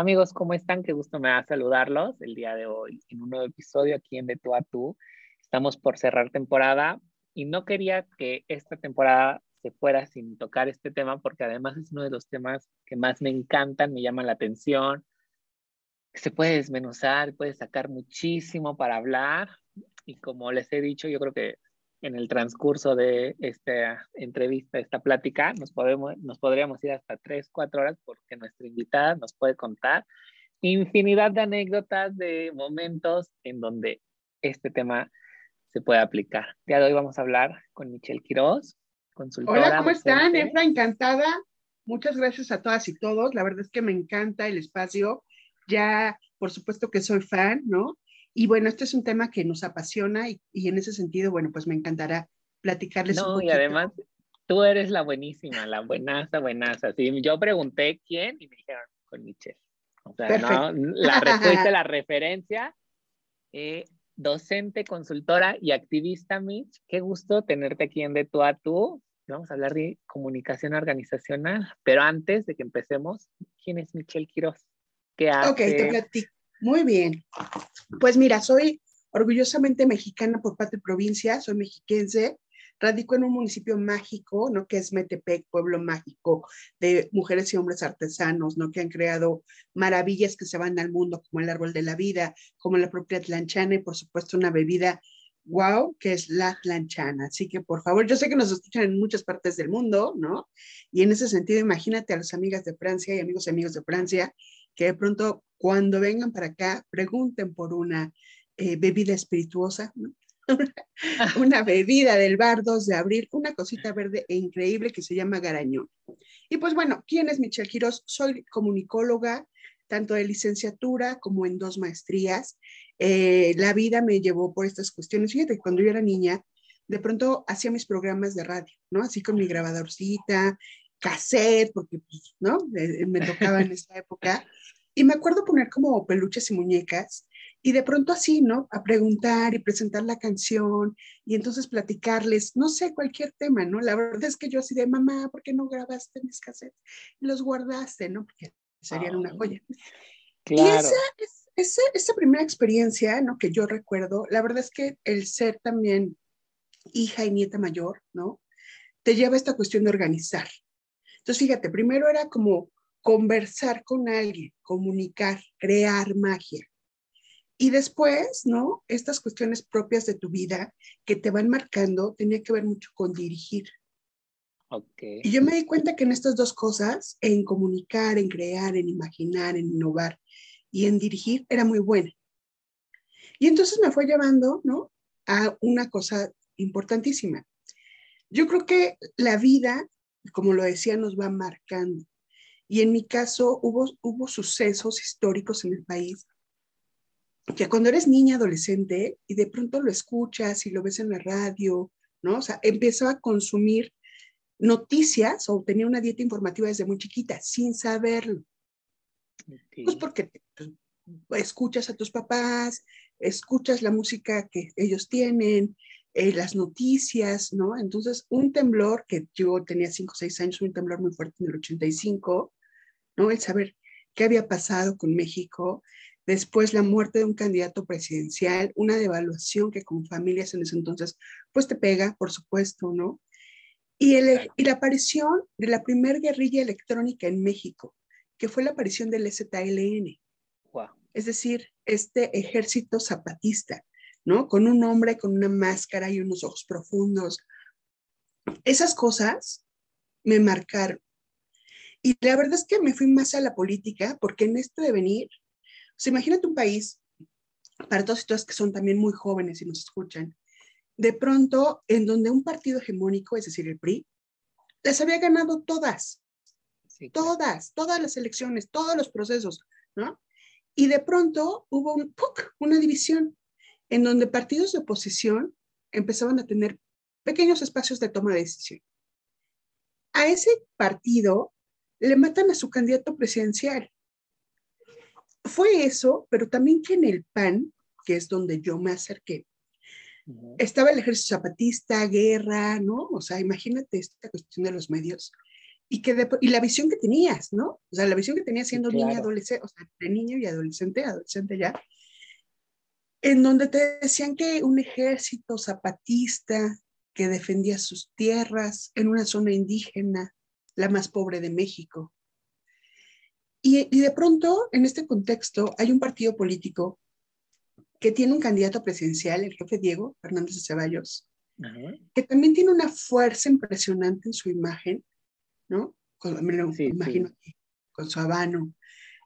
Amigos, ¿cómo están? Qué gusto me da saludarlos el día de hoy en un nuevo episodio aquí en De Tú a Tú. Estamos por cerrar temporada y no quería que esta temporada se fuera sin tocar este tema porque además es uno de los temas que más me encantan, me llaman la atención, se puede desmenuzar, puede sacar muchísimo para hablar y como les he dicho, yo creo que en el transcurso de esta entrevista, esta plática, nos, podemos, nos podríamos ir hasta tres, cuatro horas porque nuestra invitada nos puede contar infinidad de anécdotas, de momentos en donde este tema se puede aplicar. Ya de hoy vamos a hablar con Michelle Quiroz, consultora. Hola, ¿cómo están? Efra, encantada. Muchas gracias a todas y todos. La verdad es que me encanta el espacio. Ya, por supuesto que soy fan, ¿no? Y bueno, este es un tema que nos apasiona y, en ese sentido, bueno, pues me encantará platicarles no, un poquito. y además tú eres la buenísima, la buenaza, buenaza. Sí, yo pregunté quién y me dijeron con Michelle. O sea, ¿no? la respuesta, la referencia, eh, docente, consultora y activista, Mitch. Qué gusto tenerte aquí en De Tú a Tú. Vamos a hablar de comunicación organizacional, pero antes de que empecemos, ¿quién es Michelle Quiroz? ¿Qué hace? Ok, te platico. Muy bien. Pues mira, soy orgullosamente mexicana por parte de provincia, soy mexiquense, radico en un municipio mágico, ¿no? Que es Metepec, pueblo mágico de mujeres y hombres artesanos, ¿no? Que han creado maravillas que se van al mundo, como el árbol de la vida, como la propia atlanchana y por supuesto una bebida wow, que es la atlanchana. Así que por favor, yo sé que nos escuchan en muchas partes del mundo, ¿no? Y en ese sentido, imagínate a las amigas de Francia y amigos y amigos de Francia que de pronto cuando vengan para acá pregunten por una eh, bebida espirituosa, una bebida del bar 2 de abril, una cosita verde e increíble que se llama garañón. Y pues bueno, ¿quién es Michelle Quiroz? Soy comunicóloga, tanto de licenciatura como en dos maestrías. Eh, la vida me llevó por estas cuestiones. Fíjate, cuando yo era niña, de pronto hacía mis programas de radio, ¿no? Así con mi grabadorcita, cassette, porque, pues, ¿no? Eh, me tocaba en esa época. Y me acuerdo poner como peluches y muñecas y de pronto así, ¿no? A preguntar y presentar la canción y entonces platicarles, no sé, cualquier tema, ¿no? La verdad es que yo así de, mamá, ¿por qué no grabaste mis cassettes? Y los guardaste, ¿no? Porque serían una joya. Claro. Y esa, esa, esa primera experiencia, ¿no? Que yo recuerdo, la verdad es que el ser también hija y nieta mayor, ¿no? Te lleva a esta cuestión de organizar, entonces, fíjate, primero era como conversar con alguien, comunicar, crear magia. Y después, ¿no? Estas cuestiones propias de tu vida que te van marcando, tenía que ver mucho con dirigir. Okay. Y yo me di cuenta que en estas dos cosas, en comunicar, en crear, en imaginar, en innovar y en dirigir, era muy buena. Y entonces me fue llevando, ¿no? A una cosa importantísima. Yo creo que la vida como lo decía, nos va marcando. Y en mi caso hubo, hubo sucesos históricos en el país que cuando eres niña, adolescente, y de pronto lo escuchas y lo ves en la radio, ¿no? O sea, a consumir noticias o tenía una dieta informativa desde muy chiquita, sin saberlo. Pues porque pues, escuchas a tus papás, escuchas la música que ellos tienen, eh, las noticias, ¿no? Entonces, un temblor que yo tenía cinco o seis años, un temblor muy fuerte en el 85, ¿no? El saber qué había pasado con México, después la muerte de un candidato presidencial, una devaluación que con familias en ese entonces, pues te pega, por supuesto, ¿no? Y, el, y la aparición de la primera guerrilla electrónica en México, que fue la aparición del ZLN. Wow. Es decir, este ejército zapatista, ¿no? Con un hombre con una máscara y unos ojos profundos. Esas cosas me marcaron. Y la verdad es que me fui más a la política porque en este devenir, o sea, imagínate un país, para todos y todas que son también muy jóvenes y nos escuchan, de pronto en donde un partido hegemónico, es decir, el PRI, las había ganado todas. todas, todas las elecciones, todos los procesos, ¿no? Y de pronto hubo un, una división en donde partidos de oposición empezaban a tener pequeños espacios de toma de decisión. A ese partido le matan a su candidato presidencial. Fue eso, pero también que en el PAN, que es donde yo me acerqué, estaba el ejército zapatista, guerra, ¿no? O sea, imagínate esta cuestión de los medios. Y, que y la visión que tenías, ¿no? O sea, la visión que tenías siendo niña, adolescente, o sea, de niño y adolescente, adolescente ya, en donde te decían que un ejército zapatista que defendía sus tierras en una zona indígena, la más pobre de México. Y, y de pronto, en este contexto, hay un partido político que tiene un candidato presidencial, el jefe Diego Fernández de Ceballos, que también tiene una fuerza impresionante en su imagen, ¿no? me lo imagino aquí, con su habano,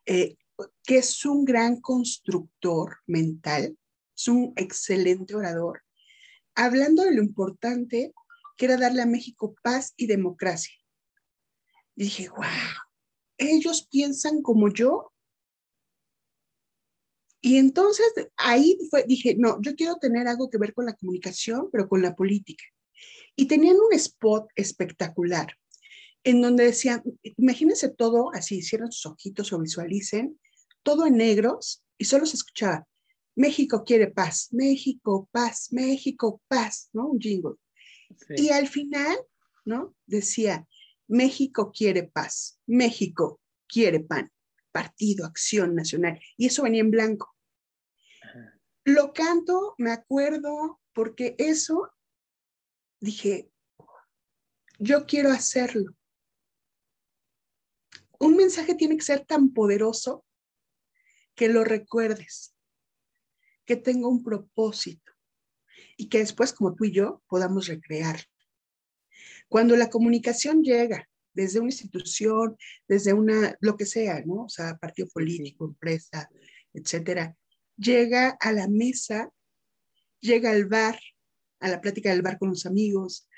eh, que es un gran constructor mental, es un excelente orador, hablando de lo importante que era darle a México paz y democracia. Dije, wow, ellos piensan como yo. Y entonces ahí fue, dije, no, yo quiero tener algo que ver con la comunicación, pero con la política. Y tenían un spot espectacular en donde decían, imagínense todo así, cierren sus ojitos o visualicen, todo en negros y solo se escuchaba, México quiere paz, México, paz, México, paz, ¿no? Un jingle. Y al final, ¿no? Decía, México quiere paz, México quiere pan, partido, acción nacional. Y eso venía en blanco. Lo canto, me acuerdo, porque eso, dije, yo quiero hacerlo. Un mensaje tiene que ser tan poderoso que lo recuerdes que tenga un propósito y que después, como tú y yo, podamos recrear. Cuando la comunicación llega desde una institución, desde una, lo que sea, ¿no? O sea, partido político, empresa, etcétera, llega a la mesa, llega al bar, a la plática del bar con los amigos,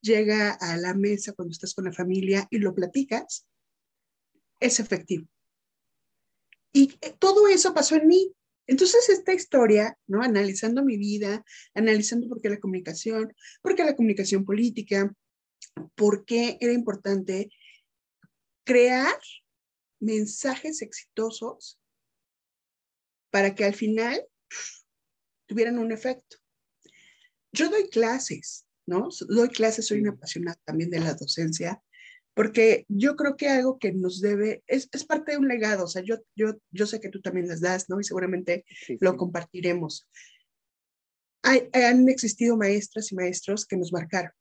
llega a la mesa cuando estás con la familia y lo platicas, es efectivo. Y todo eso pasó en mí. Entonces, esta historia, ¿no? Analizando mi vida, analizando por qué la comunicación, por qué la comunicación política, por qué era importante crear mensajes exitosos para que al final tuvieran un efecto. Yo doy clases, ¿no? Doy clases, soy una apasionada también de la docencia porque yo creo que algo que nos debe, es, es, parte de un legado, o sea, yo, yo, yo sé que tú también las das, ¿no? Y seguramente lo compartiremos. Hay, han existido maestras y maestros que nos marcaron.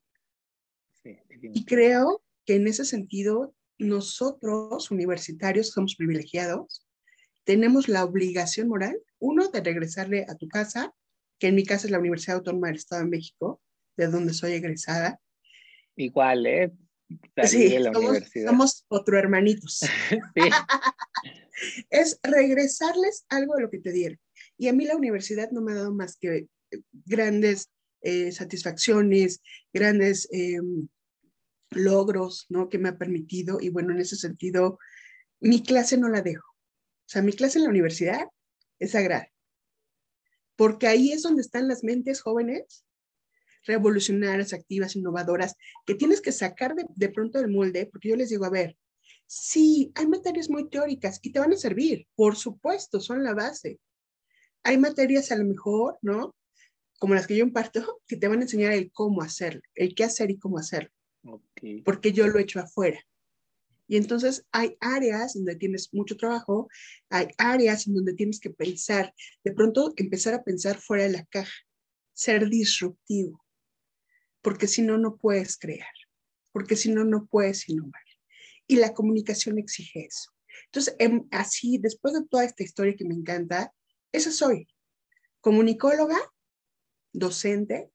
y creo que en ese sentido, nosotros, universitarios, somos privilegiados, tenemos la obligación moral, uno, de regresarle a tu casa, que en mi casa es la Universidad Autónoma del Estado de México, de donde soy egresada. Igual, ¿eh? Sí, somos, otro hermanitos. es regresarles algo de lo que te dieron. Y a mí la universidad no me ha dado más que eh, grandes eh, satisfacciones, grandes em, logros, ¿no? Que me ha permitido. Y bueno, en ese sentido, mi clase no la dejo. O sea, mi clase en la universidad es sagrada. Porque ahí es donde están las mentes jóvenes revolucionarias, activas, innovadoras, que tienes que sacar de, pronto del molde, porque yo les digo, a ver, sí, hay materias muy teóricas y te van a servir, por supuesto, son la base. Hay materias a lo mejor, ¿no? Como las que yo imparto, que te van a enseñar el cómo hacerlo, el qué hacer y cómo hacerlo. Porque yo lo he hecho afuera. Y entonces hay áreas donde tienes mucho trabajo, hay áreas en donde tienes que pensar, de pronto empezar a pensar fuera de la caja, ser disruptivo porque si no, no puedes crear, porque si no, no puedes innovar. Y la comunicación exige eso. Entonces, em, así, después de toda esta historia que me encanta, esa soy. Comunicóloga, docente,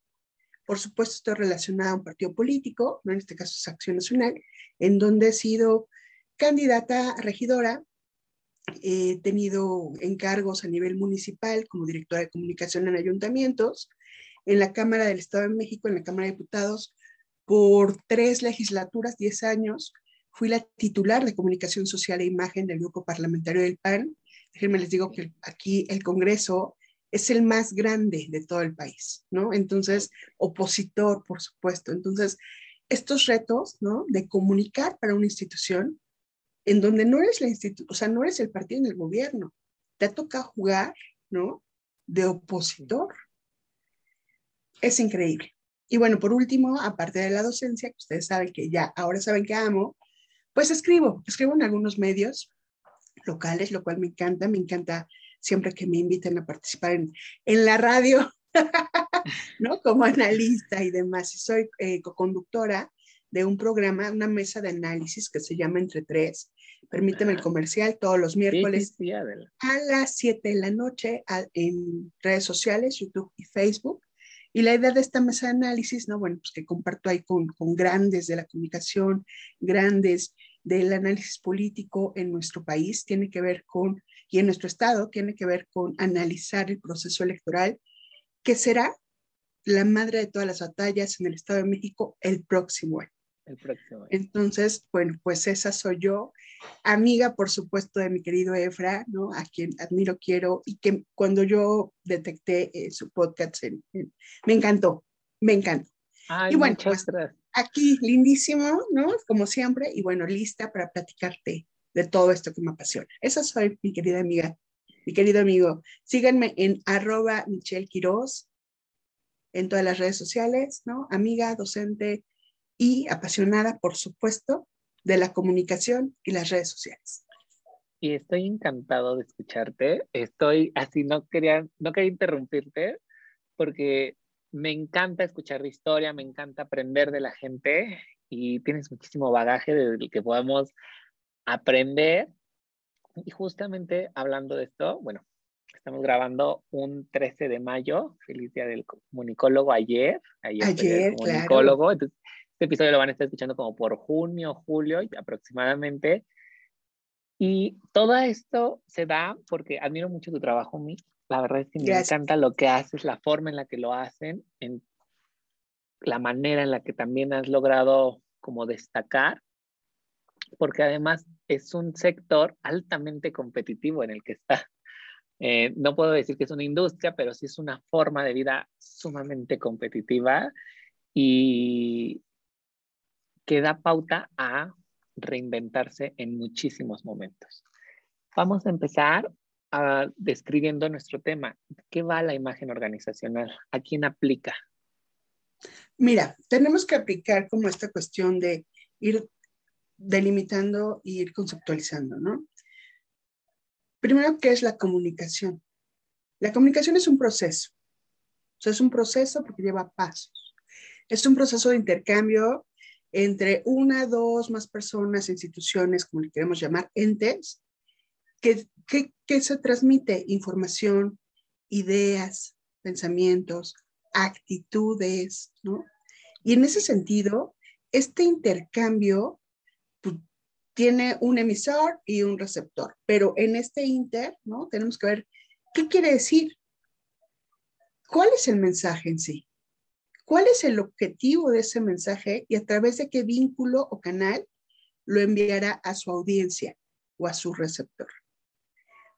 por supuesto estoy relacionada a un partido político, ¿no? en este caso es Acción Nacional, en donde he sido candidata a regidora, he tenido encargos a nivel municipal como directora de comunicación en ayuntamientos, en la Cámara del Estado de México, en la Cámara de Diputados, por tres legislaturas, diez años. fui la titular de comunicación social e imagen del grupo parlamentario del PAN. Déjenme les digo que aquí el Congreso es el más grande de todo el país, ¿no? Entonces, opositor, por supuesto. Entonces, estos retos, ¿no? De comunicar para una institución en donde no eres la institución, o sea, no eres el partido en el gobierno, te toca jugar, ¿no? De opositor. Es increíble. Y bueno, por último, aparte de la docencia, que ustedes saben que ya ahora saben que amo, pues escribo, escribo en algunos medios locales, lo cual me encanta, me encanta siempre que me inviten a participar en, en la radio, ¿no? Como analista y demás. Y soy eh, co-conductora de un programa, una mesa de análisis que se llama Entre Tres. Permíteme el comercial todos los miércoles a las 7 de la noche en redes sociales, YouTube y Facebook. Y la idea de esta mesa de análisis, ¿no? Bueno, pues que comparto ahí con, con grandes de la comunicación, grandes del análisis político en nuestro país, tiene que ver con, y en nuestro estado, tiene que ver con analizar el proceso electoral, que será la madre de todas las batallas en el Estado de México el próximo año. El próximo año. Entonces, bueno, pues esa soy yo, amiga, por supuesto, de mi querido Efra, ¿no? A quien admiro, quiero, y que cuando yo detecté eh, su podcast, me encantó, me encantó. Ay, y bueno, pues, aquí, lindísimo, ¿no? Como siempre, y bueno, lista para platicarte de todo esto que me apasiona. Esa soy mi querida amiga, mi querido amigo. Síganme en arroba Michelle Quiroz en todas las redes sociales, ¿no? Amiga, docente y apasionada, por supuesto, de la comunicación y las redes sociales. Y estoy encantado de escucharte. Estoy así, no quería, no quería interrumpirte porque me encanta escuchar de historia, me encanta aprender de la gente y tienes muchísimo bagaje del que podamos aprender. Y justamente hablando de esto, bueno, estamos grabando un 13 de mayo, feliz día del comunicólogo ayer. Ayer, ayer comunicólogo. Entonces, este episodio lo van a estar escuchando como por junio, julio aproximadamente. Y todo esto se da porque admiro mucho tu trabajo, Mi. La verdad es que me encanta lo que haces, la forma en la que lo hacen, en la manera en la que también has logrado como destacar, porque además es un sector altamente competitivo en el que está. Eh, no puedo decir que es una industria, pero sí es una forma de vida sumamente competitiva y, que da pauta a reinventarse en muchísimos momentos. Vamos a empezar a, describiendo nuestro tema. ¿Qué va la imagen organizacional? ¿A quién aplica? Mira, tenemos que aplicar como esta cuestión de ir delimitando y ir conceptualizando, ¿no? Primero, ¿qué es la comunicación? La comunicación es un proceso. O sea, es un proceso porque lleva pasos. Es un proceso de intercambio entre una, dos, más personas, instituciones, como le queremos llamar, entes, que, que, se transmite información, ideas, pensamientos, actitudes, ¿no? Y en ese sentido, este intercambio pues, tiene un emisor y un receptor, pero en este inter, ¿no? Tenemos que ver qué quiere decir, cuál es el mensaje en sí, cuál es el objetivo de ese mensaje y a través de qué vínculo o canal lo enviará a su audiencia o a su receptor.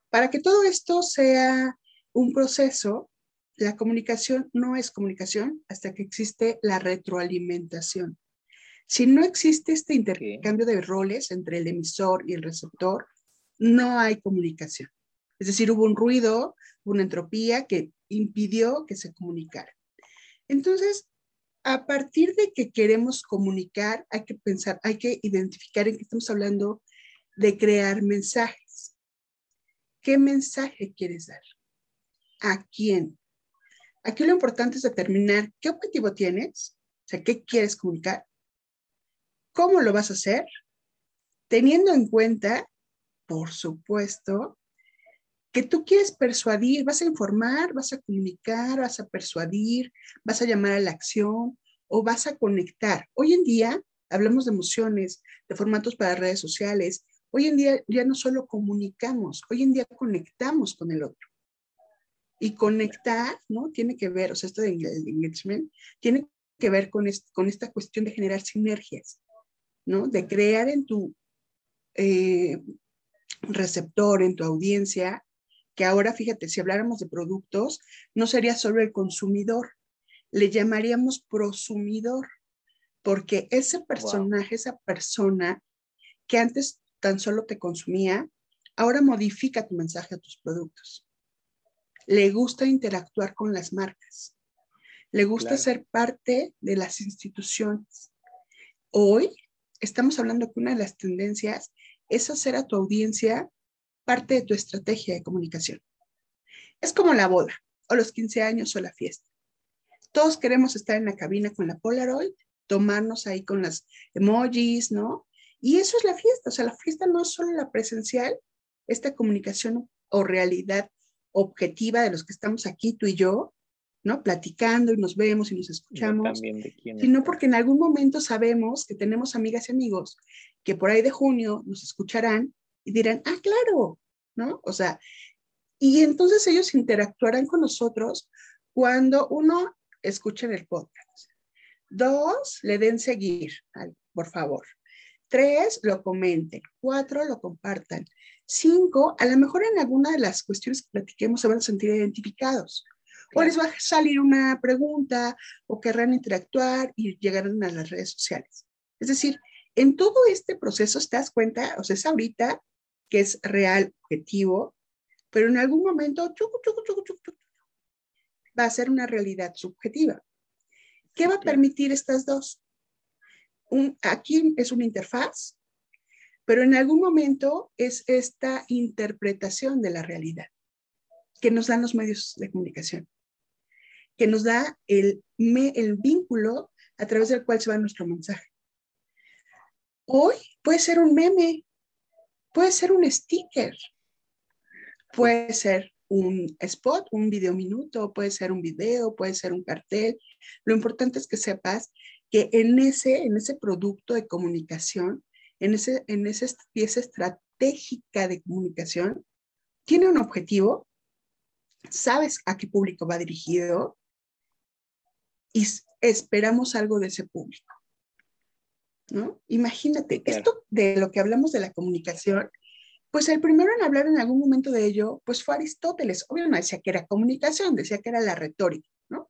Para que todo esto sea un proceso, la comunicación no es comunicación hasta que existe la retroalimentación. Si no existe este intercambio de roles entre el emisor y el receptor, no hay comunicación. Es decir, hubo un ruido, una entropía que impidió que se comunicara. Entonces, a partir de que queremos comunicar, hay que pensar, hay que identificar en qué estamos hablando de crear mensajes. ¿Qué mensaje quieres dar? ¿A quién? Aquí lo importante es determinar qué objetivo tienes, o sea, qué quieres comunicar, cómo lo vas a hacer, teniendo en cuenta, por supuesto, que tú quieres persuadir, vas a informar, vas a comunicar, vas a persuadir, vas a llamar a la acción o vas a conectar. Hoy en día hablamos de emociones, de formatos para redes sociales. Hoy en día ya no solo comunicamos, hoy en día conectamos con el otro. Y conectar, ¿no? Tiene que ver, o sea, esto de engagement, tiene que ver con, con esta cuestión de generar sinergias. ¿no? De crear en tu eh, receptor, en tu audiencia, que ahora, fíjate, si habláramos de productos, no sería solo el consumidor, le llamaríamos prosumidor, porque ese personaje, esa persona que antes tan solo te consumía, ahora modifica tu mensaje a tus productos. Le gusta interactuar con las marcas. Le gusta ser parte de las instituciones. Hoy estamos hablando que una de las tendencias es hacer a tu audiencia parte de tu estrategia de comunicación. Es como la boda o los 15 años o la fiesta. Todos queremos estar en la cabina con la Polaroid, tomarnos ahí con las emojis, ¿no? Y eso es la fiesta, o sea, la fiesta no es solo la presencial, esta comunicación o realidad objetiva de los que estamos aquí, tú y yo, ¿no? Platicando y nos vemos y nos escuchamos, sino porque en algún momento sabemos que tenemos amigas y amigos que por ahí de junio nos escucharán y dirán, ah, claro, ¿no? O sea, y entonces ellos interactuarán con nosotros cuando uno escuchen el podcast. Dos, le den seguir, por favor. Tres, lo comenten. Cuatro, lo compartan. Cinco, a lo mejor en alguna de las cuestiones que platiquemos se van a sentir identificados. O les va a salir una pregunta o querrán interactuar y llegarán a las redes sociales. Es decir, en todo este proceso te das cuenta, o sea, es ahorita que es real, objetivo, pero en algún momento va a ser una realidad subjetiva. ¿Qué va a permitir estas dos? Un, aquí es una interfaz, pero en algún momento es esta interpretación de la realidad que nos dan los medios de comunicación que nos da el, el vínculo a través del cual se va nuestro mensaje. Hoy puede ser un meme, puede ser un sticker, puede ser un spot, un video minuto, puede ser un video, puede ser un cartel. Lo importante es que sepas que en ese, en ese producto de comunicación, en, ese, en esa pieza estratégica de comunicación, tiene un objetivo, sabes a qué público va dirigido, y esperamos algo de ese público. ¿No? Imagínate, esto de lo que hablamos de la comunicación, pues el primero en hablar en algún momento de ello, pues fue Aristóteles. Obvio no decía que era comunicación, decía que era la retórica, ¿no?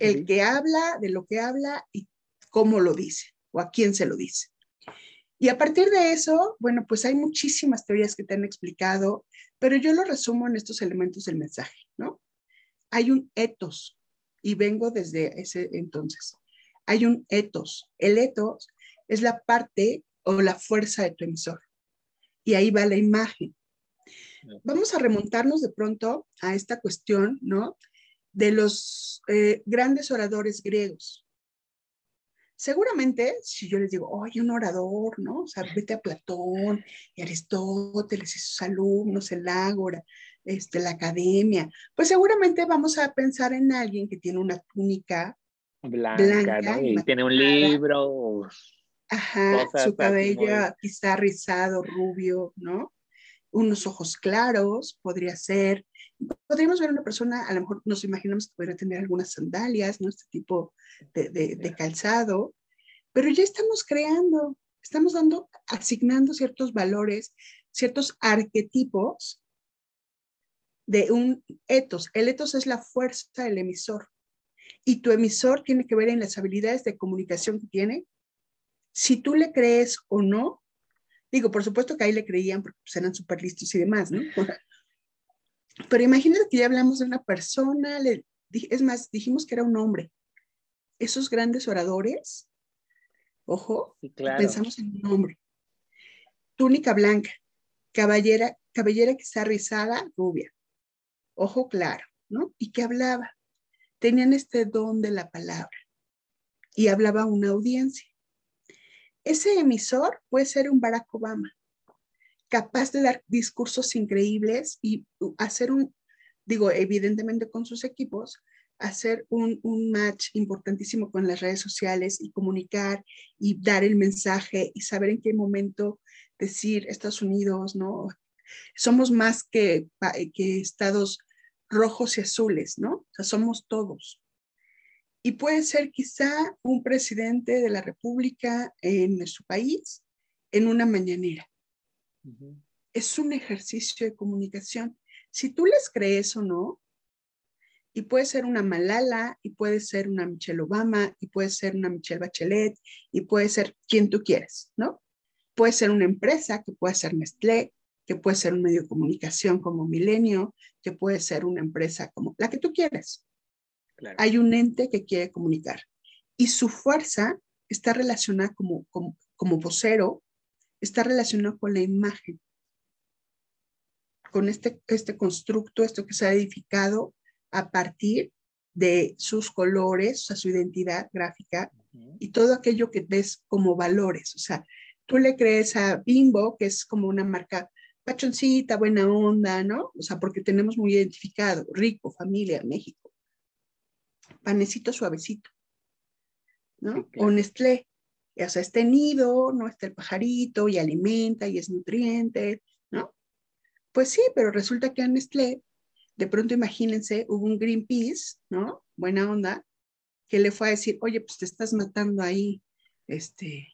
el que habla de lo que habla y cómo lo dice o a quién se lo dice. Y a partir de eso, bueno, pues hay muchísimas teorías que te han explicado, pero yo lo resumo en estos elementos del mensaje, ¿no? Hay un ethos, y vengo desde ese entonces. Hay un ethos. El ethos es la parte o la fuerza de tu emisor. Y ahí va la imagen. Vamos a remontarnos de pronto a esta cuestión, ¿no? De los eh, grandes oradores griegos. Seguramente, si yo les digo, oye, un orador, ¿no? O sea, vete a Platón y Aristóteles y sus alumnos, el Ágora, este, la academia, pues seguramente vamos a pensar en alguien que tiene una túnica blanca, y tiene un libro. Ajá, su cabello quizá rizado, rubio, ¿no? Unos ojos claros, podría ser. Podríamos ver una persona, a lo mejor nos imaginamos que podría tener algunas sandalias, ¿no? Este tipo de, de calzado, pero ya estamos creando, estamos dando, asignando ciertos valores, ciertos arquetipos de un etos. El etos es la fuerza del emisor. Y tu emisor tiene que ver en las habilidades de comunicación que tiene. Si tú le crees o no, digo, por supuesto que ahí le creían porque pues, eran súper listos y demás, ¿no? Pero imagínate que ya hablamos de una persona, le, es más, dijimos que era un hombre. Esos grandes oradores, ojo, pensamos en un hombre. Túnica blanca, caballera, cabellera que está rizada, rubia ojo claro, ¿no? Y que hablaba. Tenían este don de la palabra y hablaba a una audiencia. Ese emisor puede ser un Barack Obama, capaz de dar discursos increíbles y hacer un, digo, evidentemente con sus equipos, hacer un, un, match importantísimo con las redes sociales y comunicar y dar el mensaje y saber en qué momento decir Estados Unidos, ¿no? Somos más que, que estados rojos y azules, ¿no? O sea, somos todos. Y puede ser quizá un presidente de la República en su país en una mañanera. Es un ejercicio de comunicación. Si tú les crees o no, y puede ser una Malala, y puede ser una Michelle Obama, y puede ser una Michelle Bachelet, y puede ser quien tú quieras, ¿no? Puede ser una empresa, que puede ser Nestlé, que puede ser un medio de comunicación como Milenio, que puede ser una empresa como la que tú Hay un ente que quiere comunicar y su fuerza está relacionada como, como, como vocero, está relacionada con la imagen, con este, este constructo, esto que se ha edificado a partir de sus colores, o sea, su identidad gráfica y todo aquello que ves como valores. O sea, tú le crees a Bimbo, que es como una marca pachoncita, buena onda, ¿no? O sea, porque tenemos muy identificado, rico, familia, México. Panecito suavecito, ¿no? O Nestlé, o sea, está nido, ¿no? Está el pajarito y alimenta y es nutriente, ¿no? Pues sí, pero resulta que en Nestlé, de pronto imagínense, hubo un Greenpeace, ¿no? Buena onda, que le fue a decir, oye, pues te estás matando ahí, este,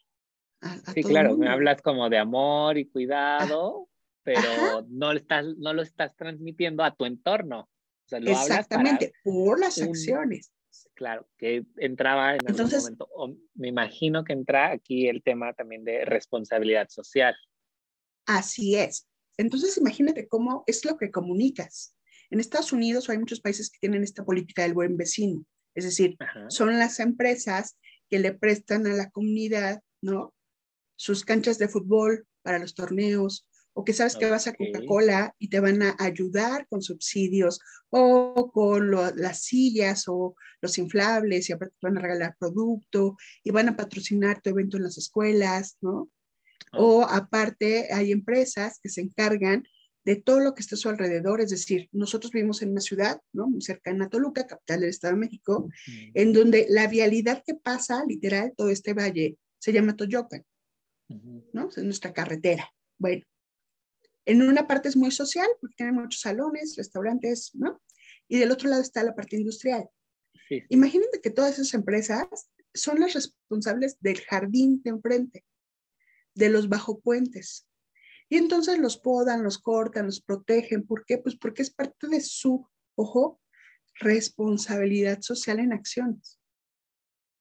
sí, claro, me hablas como de amor y cuidado, pero no, estás, no lo estás transmitiendo a tu entorno. O sea, lo Exactamente, por las acciones. Claro, que entraba en Entonces, algún momento. me imagino que entra aquí el tema también de responsabilidad social. Así es. Entonces, imagínate cómo es lo que comunicas. En Estados Unidos hay muchos países que tienen esta política del buen vecino. Es decir, son las empresas que le prestan a la comunidad, ¿no? Sus canchas de fútbol para los torneos, o que sabes que vas a Coca-Cola y te van a ayudar con subsidios o con las sillas o los inflables y aparte te van a regalar producto y van a patrocinar tu evento en las escuelas, ¿no? Ah. O aparte hay empresas que se encargan de todo lo que está a su alrededor, es decir, nosotros vivimos en una ciudad, ¿no? Muy cercana a Toluca, capital del Estado de México, en donde la vialidad que pasa, literal, todo este valle, se llama Toyocan, ¿no? Es nuestra carretera. Bueno, en una parte es muy social, porque tiene muchos salones, restaurantes, ¿no? Y del otro lado está la parte industrial. Imagínate que todas esas empresas son las responsables del jardín de enfrente, de los bajo puentes. Y entonces los podan, los cortan, los protegen. ¿Por qué? Pues porque es parte de su, ojo, responsabilidad social en acciones.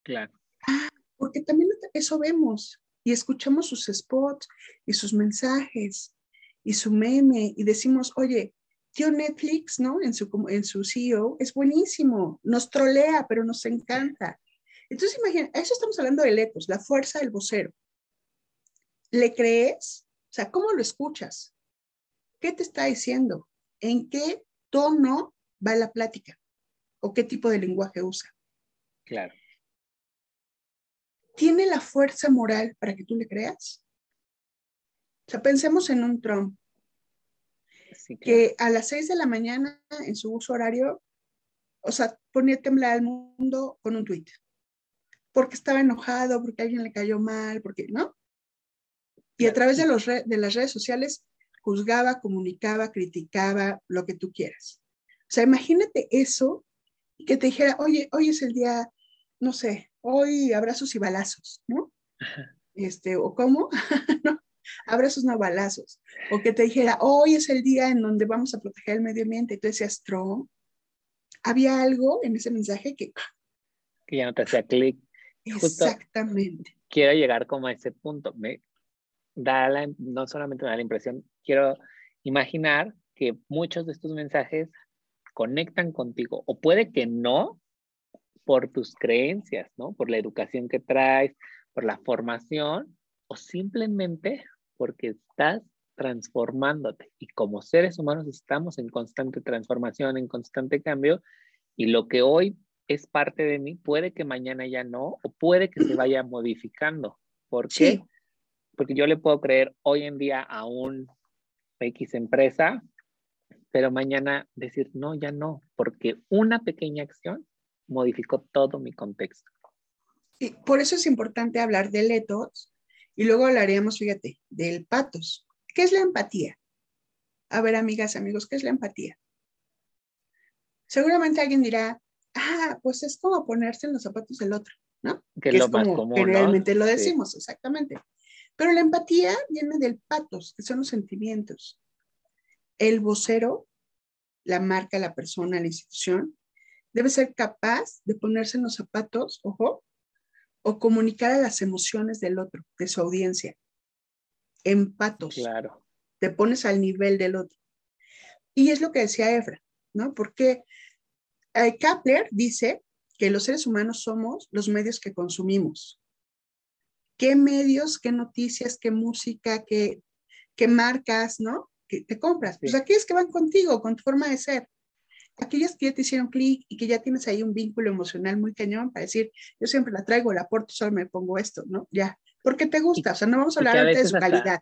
Claro. Ah, porque también eso vemos y escuchamos sus spots y sus mensajes y su meme y decimos, oye, tío Netflix, ¿no? En su, en su CEO es buenísimo, nos trolea, pero nos encanta. Entonces, imagina, eso estamos hablando de ecos, la fuerza del vocero. ¿Le crees? O sea, ¿cómo lo escuchas? ¿Qué te está diciendo? ¿En qué tono va la plática? ¿O qué tipo de lenguaje usa? Claro. ¿Tiene la fuerza moral para que tú le creas? O sea, pensemos en un Trump que a las seis de la mañana en su uso horario, o sea, ponía a temblar al mundo con un tweet, porque estaba enojado, porque alguien le cayó mal, porque, ¿no? Y a través de, los de las redes sociales juzgaba, comunicaba, criticaba, lo que tú quieras. O sea, imagínate eso que te dijera, oye, hoy es el día, no sé, hoy abrazos y balazos, ¿no? Este, o cómo, ¿no? Abrazos no balazos. O que te dijera, hoy es el día en donde vamos a proteger el medio ambiente. Y tú decías, Trump, había algo en ese mensaje que... Que ya no te hacía clic. Exactamente. Quiero llegar como a ese punto. Me da la, no solamente me da la impresión, quiero imaginar que muchos de estos mensajes conectan contigo, o puede que no, por tus creencias, ¿no? Por la educación que traes, por la formación, o simplemente porque estás transformándote y como seres humanos estamos en constante transformación, en constante cambio y lo que hoy es parte de mí puede que mañana ya no o puede que se vaya modificando. ¿Por qué? Porque yo le puedo creer hoy en día a un X empresa, pero mañana decir no, ya no, porque una pequeña acción modificó todo mi contexto. Y por eso es importante hablar de letos y luego hablaríamos, fíjate, del patos. ¿Qué es la empatía? A ver, amigas, amigos, ¿qué es la empatía? Seguramente alguien dirá, ah, pues es como ponerse en los zapatos del otro, ¿no? Que, es lo más común. Generalmente lo decimos, exactamente. Pero la empatía viene del patos, que son los sentimientos. El vocero, la marca, la persona, la institución, debe ser capaz de ponerse en los zapatos, ojo, o comunicar a las emociones del otro, de su audiencia. Empatos. Claro. Te pones al nivel del otro. Y es lo que decía Efra, ¿no? Porque eh, Kapler dice que los seres humanos somos los medios que consumimos. ¿Qué medios, qué noticias, qué música, qué, qué marcas, ¿no? Que te compras. Pues aquellas que van contigo, con tu forma de ser. Aquellas que ya te hicieron clic y que ya tienes ahí un vínculo emocional muy cañón para decir, yo siempre la traigo, la aporto, solo me pongo esto, ¿no? Ya, porque te gusta, o sea, no vamos a hablar de su calidad.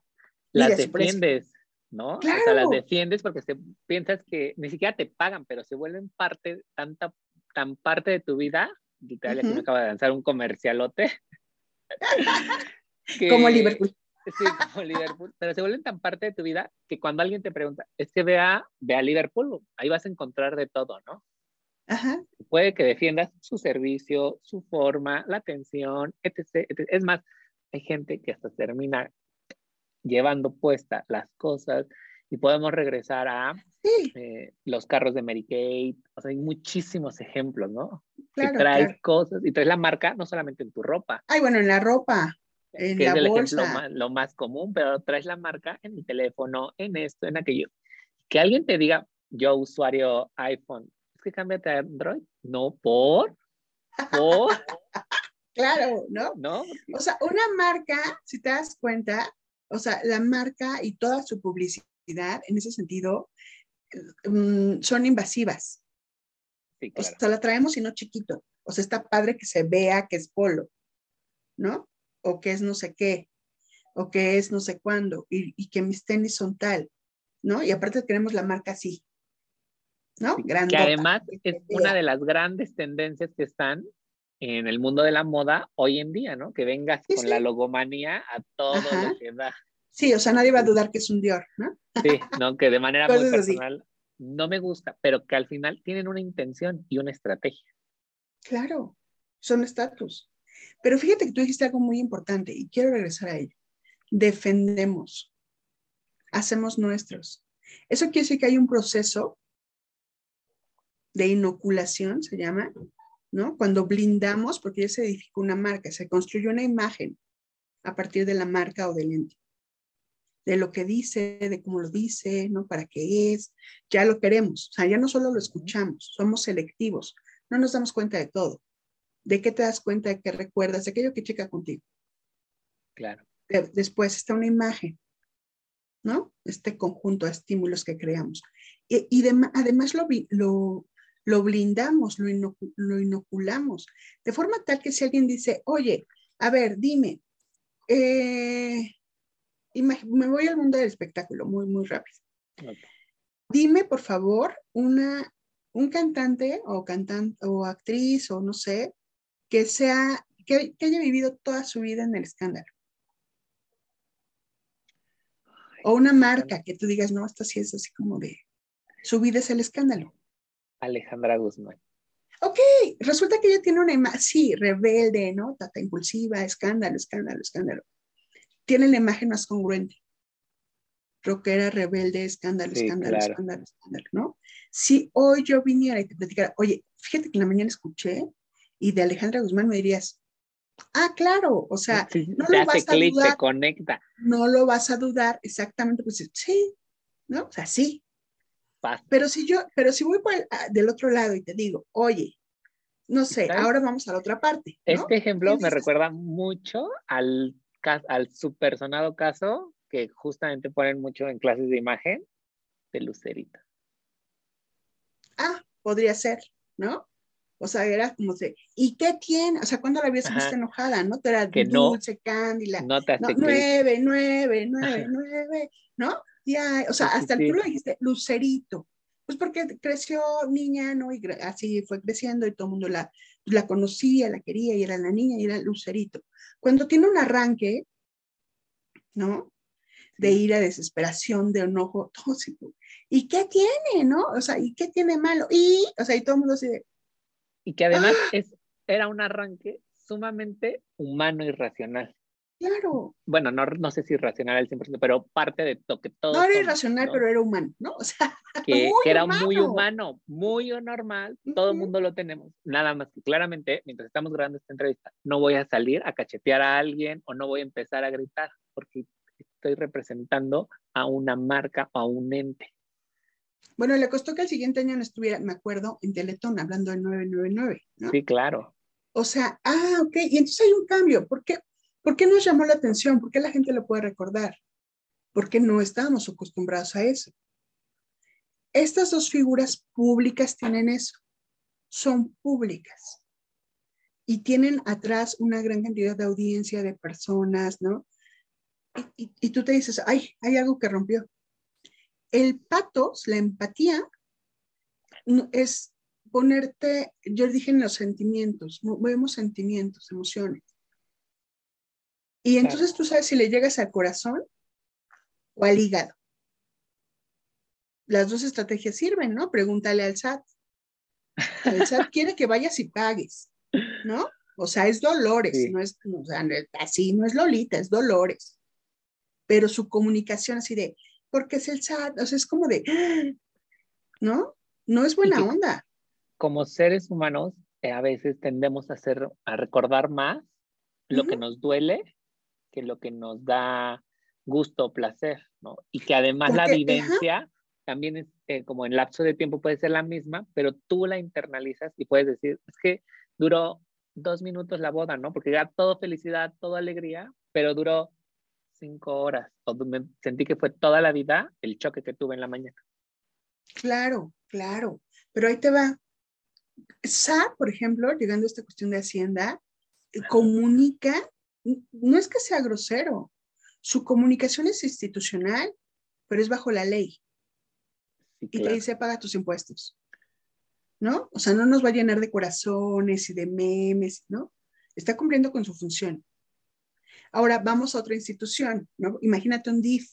Las defiendes, ¿no? Claro. O sea, las defiendes porque se, piensas que ni siquiera te pagan, pero se vuelven parte, tanta, tan parte de tu vida. Literal, aquí me acaba de lanzar un comercialote. como Liverpool. Sí, como Liverpool. Pero se vuelven tan parte de tu vida que cuando alguien te pregunta, es que vea, vea Liverpool, ahí vas a encontrar de todo, ¿no? Ajá. Puede que defiendas su servicio, su forma, la atención, etc, etc. Es más, hay gente que hasta termina llevando puestas las cosas y podemos regresar a eh, los carros de Mary Kate. O sea, hay muchísimos ejemplos, ¿no? que traes cosas y traes la marca no solamente en tu ropa. Ay, bueno, en la ropa. En que la es el bolsa. ejemplo más, lo más común, pero traes la marca en el teléfono, en esto, en aquello. Que alguien te diga, yo usuario iPhone, es que cámbiate a Android. No, por. Por. claro, ¿no? ¿No? O sea, una marca, si te das cuenta, o sea, la marca y toda su publicidad, en ese sentido, um, son invasivas. Sí, claro. O sea, la traemos y no chiquito. O sea, está padre que se vea que es polo, ¿no? O que es no sé qué, o que es no sé cuándo, y, y que mis tenis son tal, ¿no? Y aparte queremos la marca así, ¿no? Sí, que además es una de las grandes tendencias que están en el mundo de la moda hoy en día, ¿no? Que vengas Sí, con sí. la logomanía a todo Ajá. lo que da. Sí, o sea, nadie va a dudar que es un Dior, ¿no? Sí, ¿no? Que de manera muy así. personal no me gusta, pero que al final tienen una intención y una estrategia. Claro, son estatus. Pero fíjate que tú dijiste algo muy importante y quiero regresar a ello. Defendemos, hacemos nuestros. Eso quiere decir que hay un proceso de inoculación, se llama, ¿no? Cuando blindamos, porque ya se edificó una marca, se construyó una imagen a partir de la marca o del ente. De lo que dice, de cómo lo dice, ¿no? Para qué es, ya lo queremos. O sea, ya no solo lo escuchamos, somos selectivos, no nos damos cuenta de todo. ¿De qué te das cuenta? ¿De qué recuerdas? De aquello que checa contigo. Claro. De- después está una imagen, ¿no? Este conjunto de estímulos que creamos. Y, y de- además lo, lo, lo blindamos, lo, inocu- lo inoculamos, de forma tal que si alguien dice, oye, a ver, dime, eh, me voy al mundo del espectáculo muy, muy rápido. Ok. Dime, por favor, una, un cantante o cantante o actriz o no sé, que sea, que, que haya vivido toda su vida en el escándalo. O una marca que tú digas, no, esta sí es así como de, su vida es el escándalo. Alejandra Guzmán. Ok, resulta que ella tiene una imagen, sí, rebelde, ¿no? Tata impulsiva, escándalo, escándalo, escándalo. Tiene la imagen más congruente. Rockera, rebelde, escándalo, Sí, escándalo, claro. escándalo, escándalo, ¿no? Si hoy yo viniera y te platicara, oye, fíjate que en la mañana escuché y de Alejandra Guzmán me dirías, ah, claro, o sea, no lo hace vas a clic, dudar. conecta. no lo vas a dudar exactamente, pues sí, ¿no? O sea, sí. Pasa. Pero si yo, pero si voy por el- ah, del otro lado y te digo, oye, no sé, ¿Sabes? ahora vamos a la otra parte. ¿no? Este ejemplo ¿Qué me recuerda mucho al, al supersonado caso que justamente ponen mucho en clases de imagen de Lucerito. Ah, podría ser, ¿no? O sea, era como de, ¿y qué tiene? O sea, cuando la habías Ajá. visto enojada, ¿no? Te era Que no. dulce. No te hace No, nueve, nueve, nueve, nueve, ¿no? Ya, o sea, Sí, hasta sí. tú lo dijiste, Lucerito. Pues porque creció niña, ¿no? Y así fue creciendo y todo el mundo la, la conocía, la quería y era la niña y era Lucerito. Cuando tiene un arranque, ¿no? De ira, desesperación, de enojo, todo así, ¿Y qué tiene, no? O sea, ¿y qué tiene malo? Y, o sea, y todo el mundo de, Y que además es, era un arranque sumamente humano y racional. Claro. Bueno, no, no sé si racional al 100%, pero parte de todo. Que todo no era irracional, pero era humano, ¿no? O sea, que, era muy humano, muy normal, todo el mundo lo tenemos. Nada más que claramente, mientras estamos grabando esta entrevista, no voy a salir a cachetear a alguien o no voy a empezar a gritar, porque estoy representando a una marca o a un ente. Bueno, le costó que el siguiente año no estuviera, me acuerdo, en Teletón hablando del 999, ¿no? Sí, claro. O sea, ah, ok, y entonces hay un cambio. ¿Por qué, ¿Por qué nos llamó la atención? ¿Por qué la gente lo puede recordar? Porque no estábamos acostumbrados a eso. Estas dos figuras públicas tienen eso, son públicas y tienen atrás una gran cantidad de audiencia de personas, ¿no? Y, y, tú te dices, ay, hay algo que rompió. El patos, la empatía, es ponerte, yo dije en los sentimientos, vemos sentimientos, emociones. Y entonces tú sabes si le llegas al corazón o al hígado. Las dos estrategias sirven, ¿no? Pregúntale al SAT. El SAT quiere que vayas y pagues, ¿no? O sea, es Dolores, no es, o sea, así no es Lolita, es Dolores. Pero su comunicación así de, porque es el SAT, o sea, es como de, ¿no? No es buena onda como seres humanos eh, a veces tendemos a hacer, a recordar más lo que nos duele que lo que nos da gusto o placer, ¿no? Y que además la vivencia también es eh, como en lapso de tiempo puede ser la misma, pero tú la internalizas y puedes decir, es que duró dos minutos la boda, ¿no? Porque era todo felicidad, toda alegría, pero duró cinco horas. O sentí que fue toda la vida el choque que tuve en la mañana. Claro, claro. Pero ahí te va. SAT, por ejemplo, llegando a esta cuestión de Hacienda, eh, comunica, no es que sea grosero, su comunicación es institucional, pero es bajo la ley. Y te dice, paga tus impuestos. ¿No? O sea, no nos va a llenar de corazones y de memes, ¿no? Está cumpliendo con su función. Ahora vamos a otra institución, ¿no? Imagínate un DIF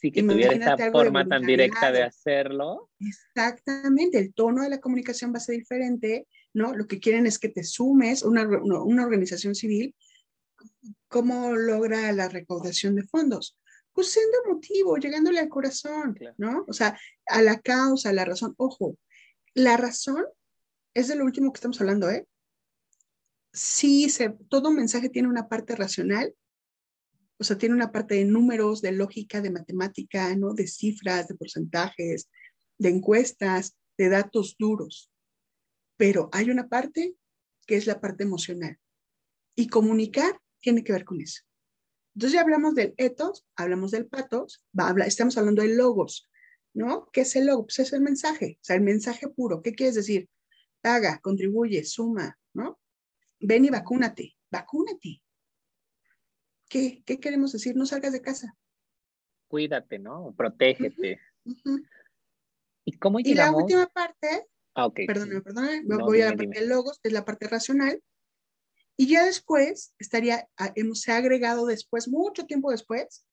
sí que tuviera esa forma tan directa de hacerlo. Exactamente, el tono de la comunicación va a ser diferente, ¿no? Lo que quieren es que te sumes, una, una organización civil, ¿cómo logra la recaudación de fondos? Pues siendo motivo, llegándole al corazón, ¿no? O sea, a la causa, a la razón. Ojo, la razón es de lo último que estamos hablando, ¿eh? Sí, todo mensaje tiene una parte racional o sea, tiene una parte de números, de lógica, de matemática, ¿no? De cifras, de porcentajes, de encuestas, de datos duros. Pero hay una parte que es la parte emocional. Y comunicar tiene que ver con eso. Entonces ya hablamos del ethos, hablamos del patos, va, habla, estamos hablando del logos, ¿no? ¿Qué es el logo? Pues es el mensaje, o sea, el mensaje puro. ¿Qué quieres decir? Paga, contribuye, suma, ¿no? Ven y vacúnate, vacúnate. ¿qué, queremos decir? No salgas de casa. Cuídate, ¿no? Protégete. ¿Y cómo Y la última parte, ah, perdón, perdón, voy a la parte de logos, es la parte racional. Y ya después estaría, hemos se ha agregado después, mucho tiempo después,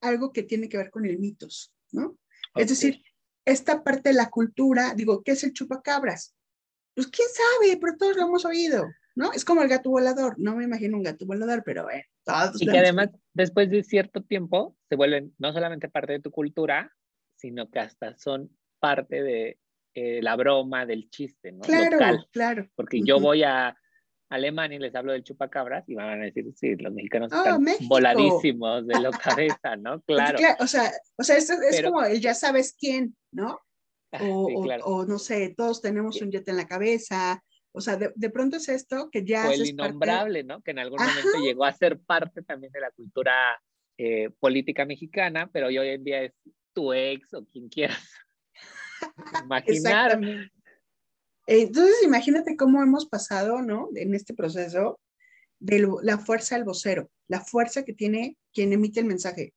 algo que tiene que ver con el mitos, ¿no? Es decir, esta parte de la cultura, digo, ¿qué es el chupacabras? Pues quién sabe, pero todos lo hemos oído. ¿No? Es como el gato volador, no me imagino un gato volador, pero bueno. y que además, después de cierto tiempo, se vuelven no solamente parte de tu cultura, sino que hasta son parte de eh, la broma, del chiste, ¿no? Claro, claro. Porque yo voy a Alemania y les hablo del chupacabras y van a decir, sí, los mexicanos ah, están voladísimos de la cabeza, ¿no? Claro. o sea, o sea esto es como el ya sabes quién, ¿no? O, o, no sé, todos tenemos un jet en la cabeza, o sea, de, pronto es esto que ya... O el innombrable, ¿no? Que en algún momento llegó a ser parte también de la cultura eh, política mexicana, pero hoy, en día es tu ex o quien quieras imaginar. Entonces, imagínate cómo hemos pasado, ¿no? En este proceso de la fuerza del vocero, la fuerza que tiene quien emite el mensaje.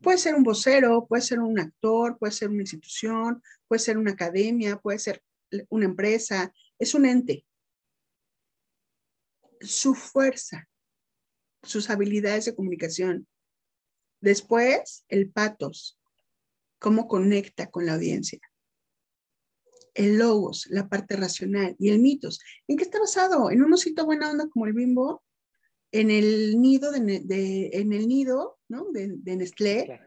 Puede ser un vocero, puede ser un actor, puede ser una institución, puede ser una academia, puede ser una empresa, es un ente. Su fuerza, sus habilidades de comunicación. Después, el patos, cómo conecta con la audiencia. el logos, la parte racional y el mitos. ¿En qué está basado? En un osito buena onda como el bimbo, en el nido de, en el nido, ¿no? De, Nestlé.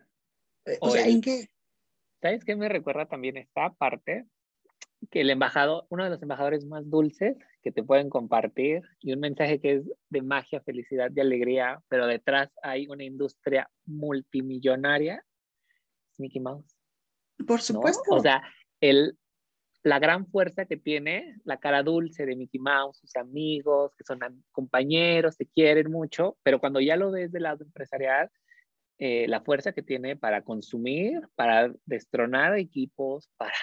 Eh, o, sea, ¿en qué? ¿Sabes qué me recuerda también esta parte? Que el embajador, uno de los embajadores más dulces que te pueden compartir y un mensaje que es de magia, felicidad y alegría, pero detrás hay una industria multimillonaria, es Mickey Mouse. Por supuesto. O sea, el, la gran fuerza que tiene la cara dulce de Mickey Mouse, sus amigos, que son compañeros, se quieren mucho, pero cuando ya lo ves del lado empresarial, eh, la fuerza que tiene para consumir, para destronar equipos, para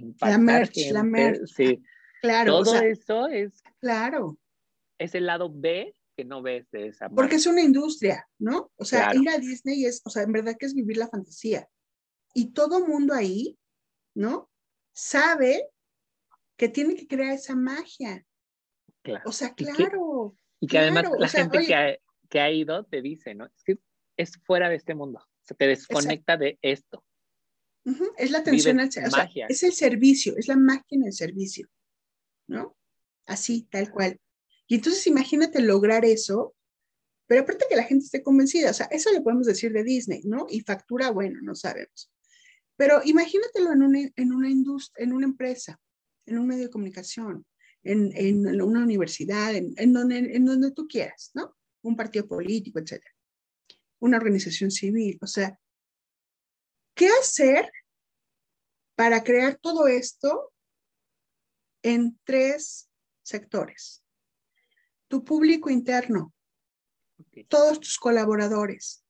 impactar la merch, la merch. Sí. Claro. Todo eso es. Claro. Es el lado B que no ves de esa. Porque es una industria, ¿no? O sea, ir a Disney es, o sea, en verdad que es vivir la fantasía. Y todo mundo ahí, ¿no? sabe que tiene que crear esa magia. O sea, claro. Y que, además la gente que, ha, que, ha, ido te dice, ¿no? Es que es fuera de este mundo. Se te desconecta de esto. Es la atención al servicio. es el servicio, es la magia en el servicio. ¿No? Así, tal cual. Y entonces imagínate lograr eso, pero aparte que la gente esté convencida, o sea, eso le podemos decir de Disney, ¿no? Y factura, bueno, no sabemos. Pero imagínatelo en una, en una industria, en una empresa, en un medio de comunicación, en, en una universidad, en, en, donde, en donde tú quieras, ¿no? Un partido político, etcétera. Una organización civil. O sea, ¿qué hacer para crear todo esto en tres sectores? Tu público interno, todos tus colaboradores,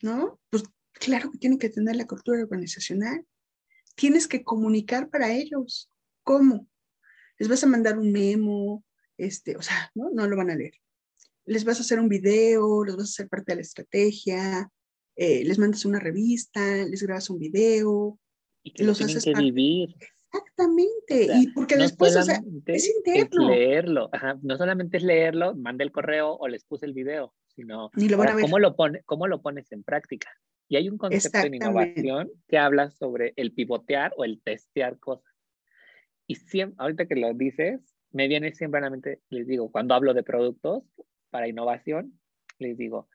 ¿no? Pues Claro que tienen que tener la cultura organizacional. Tienes que comunicar para ellos. ¿Cómo? Les vas a mandar un memo, este, o sea, ¿no? no lo van a leer. Les vas a hacer un video, les vas a hacer parte de la estrategia, eh, les mandas una revista, les grabas un video. Y que los haces que vivir. Exactamente, y porque después, o sea, es interno. leerlo, no solamente es leerlo, manda el correo o les puse el video, sino ¿cómo, lo pone, cómo lo pones en práctica. Y hay un concepto en innovación que habla sobre el pivotear o el testear cosas. Y siempre, ahorita que lo dices, me viene siempre a la mente, les digo, cuando hablo de productos para innovación, les digo,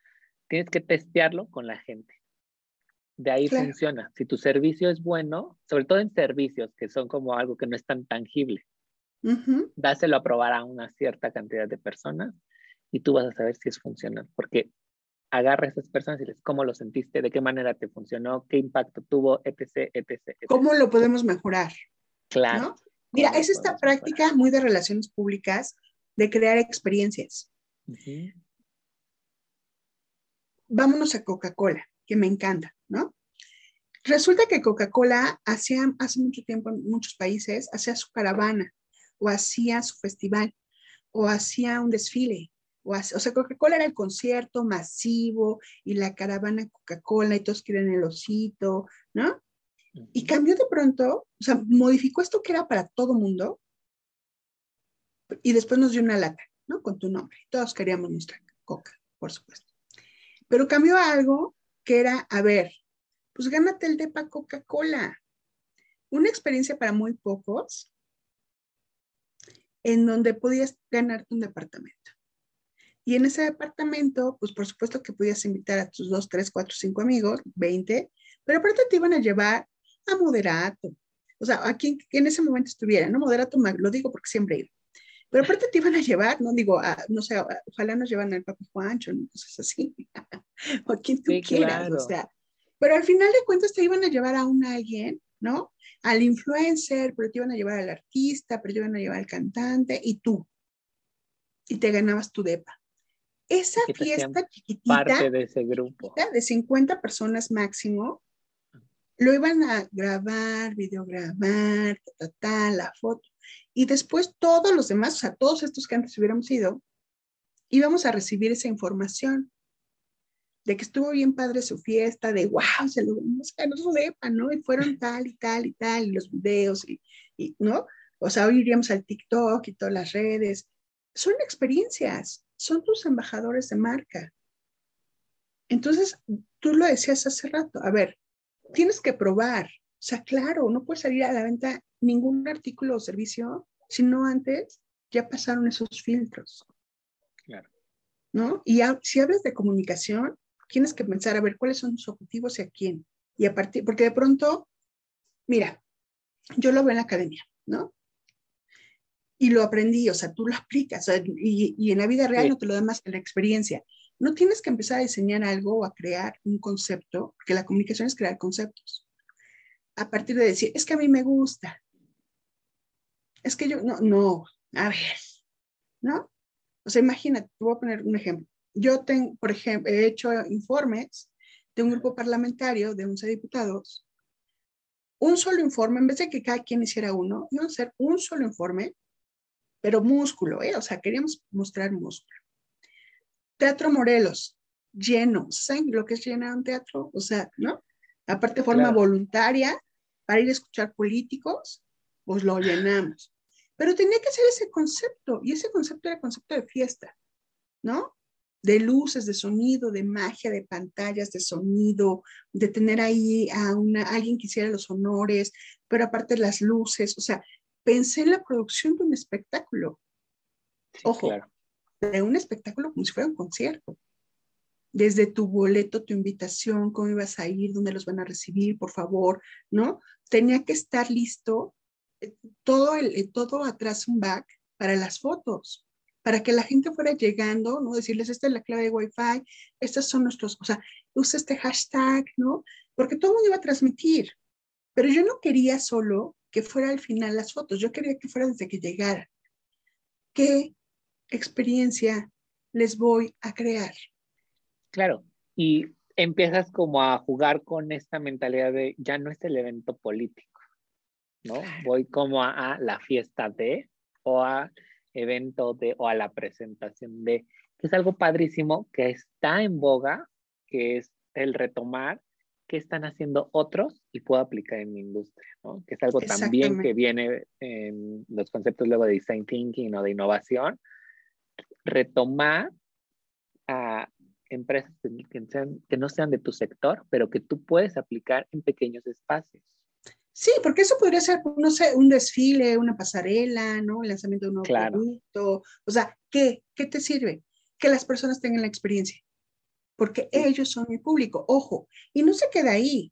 tienes que testearlo con la gente. De ahí funciona. Si tu servicio es bueno, sobre todo en servicios que son como algo que no es tan tangible, dáselo a probar a una cierta cantidad de personas y tú vas a saber si es funcional. Porque agarra a esas personas y les cómo lo sentiste, de qué manera te funcionó, qué impacto tuvo, etc., etc. ¿Cómo lo podemos mejorar? Claro. Mira, es esta práctica muy de relaciones públicas de crear experiencias. Vámonos a Coca-Cola, que me encanta, ¿no? Resulta que Coca-Cola hacía hace mucho tiempo en muchos países, hacía su caravana o hacía su festival o hacía un desfile o, sea, Coca-Cola era el concierto masivo y la caravana Coca-Cola y todos quieren el osito, ¿no? Y cambió de pronto, o sea, modificó esto que era para todo mundo y después nos dio una lata, ¿no? Con tu nombre. Todos queríamos nuestra Coca, por supuesto. Pero cambió a algo que era, a ver, pues gánate el DEPA Coca-Cola. Una experiencia para muy pocos en donde podías ganarte un departamento. Y en ese departamento, pues por supuesto que podías invitar a tus dos, tres, cuatro, cinco amigos, 20, pero aparte te iban a llevar a moderato. O sea, a quien en ese momento estuviera, ¿no? Moderato, lo digo porque siempre he. Pero aparte te iban a llevar, no digo, no sé, ojalá nos llevan al papi Juancho, cosas así, o a quien tú quieras, o sea. Pero al final de cuentas te iban a llevar a un alguien, ¿no? Al influencer, pero te iban a llevar al artista, pero te iban a llevar al cantante y tú. Y te ganabas tu depa. Esa fiesta chiquitita, parte de ese grupo, de 50 personas máximo, lo iban a grabar, videograbar, ta, ta, la foto. Y después todos los demás, o sea, todos estos que antes hubiéramos ido, íbamos a recibir esa información de que estuvo bien padre su fiesta, de wow, se lo no su depa, ¿no? Y fueron tal y tal y tal, y los videos, y, y, ¿no? O sea, hoy iríamos al TikTok y todas las redes. Son experiencias son tus embajadores de marca. Entonces, tú lo decías hace rato, a ver, tienes que probar, O sea, claro, no puede salir a la venta ningún artículo o servicio si no antes ya pasaron esos filtros. Claro. ¿No? Y si hablas de comunicación, tienes que pensar a ver cuáles son tus objetivos y a quién. Y a partir, porque de pronto, mira, yo lo veo en la academia, ¿no? Y lo aprendí, o sea, tú lo aplicas, y, en la vida real no te lo da más que la experiencia. No tienes que empezar a diseñar algo o a crear un concepto, porque la comunicación es crear conceptos. A partir de decir, es que a mí me gusta. Es que yo, no, no, a ver, ¿no? O sea, imagínate, te voy a poner un ejemplo. Yo tengo, por ejemplo, he hecho informes de un grupo parlamentario de 11 diputados. Un solo informe, en vez de que cada quien hiciera uno, iba a ser un solo informe, pero músculo, ¿eh? O sea, queríamos mostrar músculo. Teatro Morelos, lleno. ¿Saben lo que es llenar un teatro? O sea, ¿no? Aparte, de forma voluntaria, para ir a escuchar políticos, pues lo llenamos. Pero tenía que ser ese concepto, y ese concepto era concepto de fiesta, ¿no? De luces, de sonido, de magia, de pantallas, de sonido, de tener ahí a una, alguien que hiciera los honores, pero aparte las luces, o sea, pensé en la producción de un espectáculo. Ojo, de un espectáculo como si fuera un concierto. Desde tu boleto, tu invitación, cómo ibas a ir, dónde los van a recibir, por favor, ¿no? Tenía que estar listo eh, todo, el, eh, todo atrás un back para las fotos, para que la gente fuera llegando, ¿no? Decirles, esta es la clave de Wi-Fi, estas son nuestros, o sea, usa este hashtag, ¿no? Porque todo el mundo iba a transmitir, pero yo no quería solo que fuera al final las fotos, yo quería que fuera desde que llegara. ¿Qué experiencia les voy a crear. Claro, y empiezas como a jugar con esta mentalidad de ya no es el evento político, ¿no? Voy como a, la fiesta de o a evento de o a la presentación de, que es algo padrísimo que está en boga, que es el retomar qué están haciendo otros y puedo aplicar en mi industria, ¿no? Que es algo también que viene en los conceptos luego de design thinking o de innovación, retomar a empresas que, no sean de tu sector, pero que tú puedes aplicar en pequeños espacios. Sí, porque eso podría ser, no sé, un desfile, una pasarela, ¿no? El lanzamiento de un nuevo producto. O sea, ¿qué? ¿Qué te sirve? Que las personas tengan la experiencia. Porque ellos son mi público. Ojo, y no se queda ahí.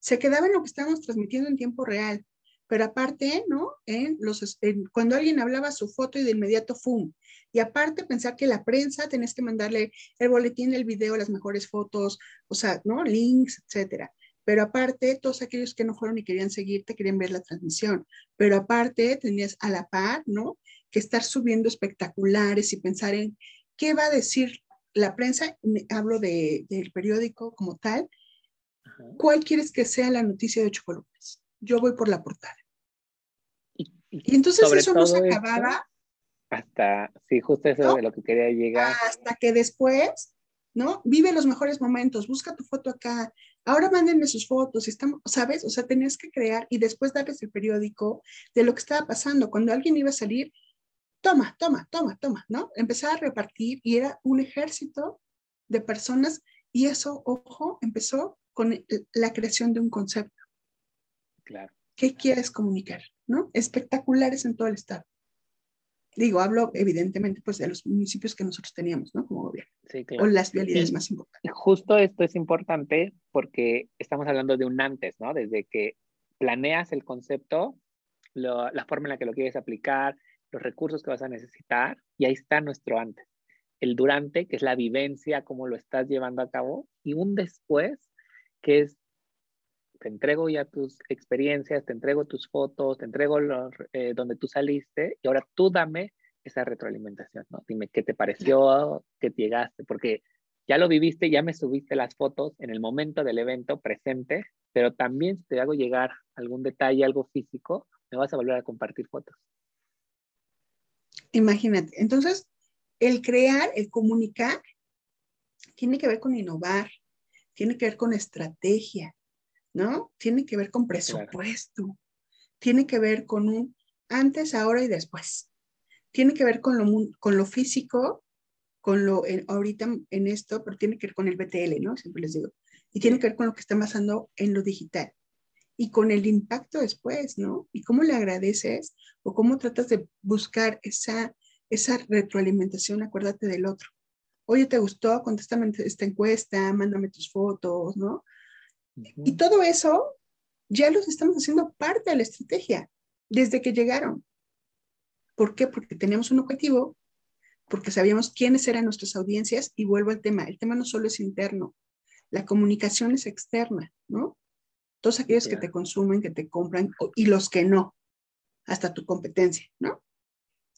Se quedaba en lo que estamos transmitiendo en tiempo real. Pero aparte, ¿no? En los, cuando alguien hablaba su foto y de inmediato, ¡fum! Y aparte pensar que la prensa tenés que mandarle el boletín, el video, las mejores fotos, o sea, ¿no? Links, etcétera. Pero aparte, todos aquellos que no fueron y querían seguirte, querían ver la transmisión. Pero aparte, tenías a la par, ¿no? Que estar subiendo espectaculares y pensar en qué va a decir la prensa. Hablo de, del periódico como tal. ¿Cuál quieres que sea la noticia de ocho columnas? Yo voy por la portada. Y, entonces eso no se acababa. hasta, sí, justo eso de lo que quería llegar. Hasta que después, ¿no? Vive los mejores momentos, busca tu foto acá, ahora mándenme sus fotos, estamos, ¿sabes? O sea, tenías que crear y después darles el periódico de lo que estaba pasando. Cuando alguien iba a salir, toma, toma, toma, toma, ¿no? Empezaba a repartir y era un ejército de personas y eso, ojo, empezó con la creación de un concepto. Claro. ¿Qué quieres comunicar? ¿No? Espectaculares en todo el estado. Digo, hablo evidentemente pues de los municipios que nosotros teníamos, ¿no? Como gobierno. Sí, claro. O las vialidades más importantes. Justo esto es importante porque estamos hablando de un antes, ¿no? Desde que planeas el concepto, la forma en la que lo quieres aplicar, los recursos que vas a necesitar, y ahí está nuestro antes. El durante, que es la vivencia, cómo lo estás llevando a cabo, y un después, que es te entrego ya tus experiencias, te entrego tus fotos, te entrego eh, donde tú saliste y ahora tú dame esa retroalimentación, ¿no? Dime qué te pareció, qué te llegaste, porque ya lo viviste, ya me subiste las fotos en el momento del evento presente, pero también si te hago llegar algún detalle, algo físico, me vas a volver a compartir fotos. Imagínate, entonces, el crear, el comunicar, tiene que ver con innovar, tiene que ver con estrategia, ¿no? Tiene que ver con presupuesto, tiene que ver con un antes, ahora y después. Tiene que ver con lo, con lo físico, con lo ahorita en esto, pero tiene que ver con el BTL, ¿no? Siempre les digo. Y tiene que ver con lo que está pasando en lo digital. y con el impacto después, ¿no? Y cómo le agradeces o cómo tratas de buscar esa, esa retroalimentación, acuérdate del otro. Oye, ¿te gustó? Contéstame esta encuesta, mándame tus fotos, ¿no? Y todo eso ya los estamos haciendo parte de la estrategia desde que llegaron. ¿Por qué? Porque teníamos un objetivo, porque sabíamos quiénes eran nuestras audiencias y vuelvo al tema. El tema no solo es interno, la comunicación es externa, ¿no? Todos aquellos que te consumen, que te compran y los que no, hasta tu competencia, ¿no?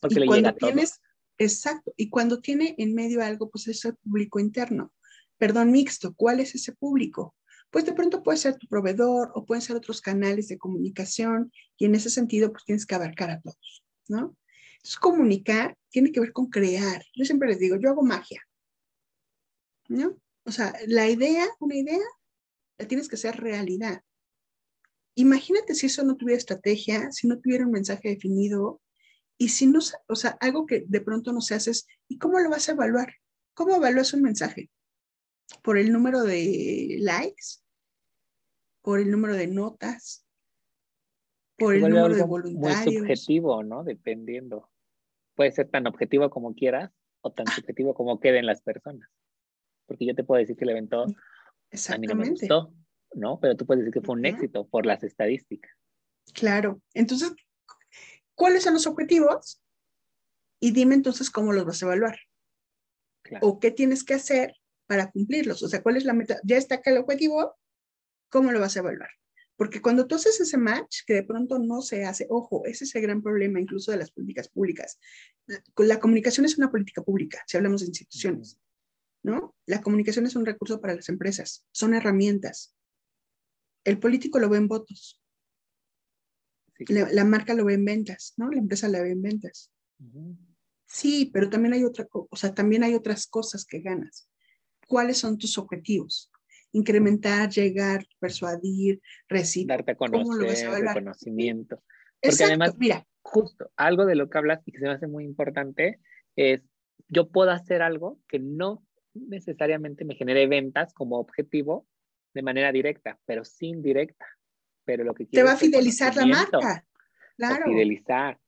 Porque y cuando tienes, exacto, y cuando tiene en medio algo, pues es el público interno. Perdón, mixto, ¿cuál es ese público? Pues de pronto puede ser tu proveedor o pueden ser otros canales de comunicación y en ese sentido, pues tienes que abarcar a todos, ¿no? Entonces, comunicar tiene que ver con crear. Yo siempre les digo, yo hago magia, ¿no? O sea, la idea, una idea, la tienes que hacer realidad. Imagínate si eso no tuviera estrategia, si no tuviera un mensaje definido y si no, o sea, algo que de pronto no se hace es, ¿y cómo lo vas a evaluar? ¿Cómo evalúas un mensaje? ¿Por el número de likes? ¿Por el número de notas? ¿Por el número de voluntarios? Muy subjetivo, ¿no? Dependiendo. Puede ser tan objetivo como quieras o tan subjetivo como queden las personas. Porque yo te puedo decir que el evento a mí no me gustó, ¿no? Pero tú puedes decir que fue un éxito por las estadísticas. Claro. Entonces, ¿cuáles son los objetivos? Y dime entonces cómo los vas a evaluar. O qué tienes que hacer para cumplirlos. O sea, ¿cuál es la meta? Ya está acá el objetivo, ¿cómo lo vas a evaluar? Porque cuando tú haces ese match, que de pronto no se hace, ojo, ese es el gran problema incluso de las políticas públicas. La comunicación es una política pública, si hablamos de instituciones, ¿no? La comunicación es un recurso para las empresas, son herramientas. El político lo ve en votos. La, marca lo ve en ventas, ¿no? La empresa la ve en ventas. Sí, pero también hay otra, o sea, también hay otras cosas que ganas. ¿Cuáles son tus objetivos? Incrementar, llegar, persuadir, recibir. Darte a conocer, reconocimiento. Porque además, mira, justo algo de lo que hablas y que se me hace muy importante es, yo puedo hacer algo que no necesariamente me genere ventas como objetivo, de manera directa, pero sin directa. Pero lo que te va a fidelizar la marca. Claro. Fidelizar.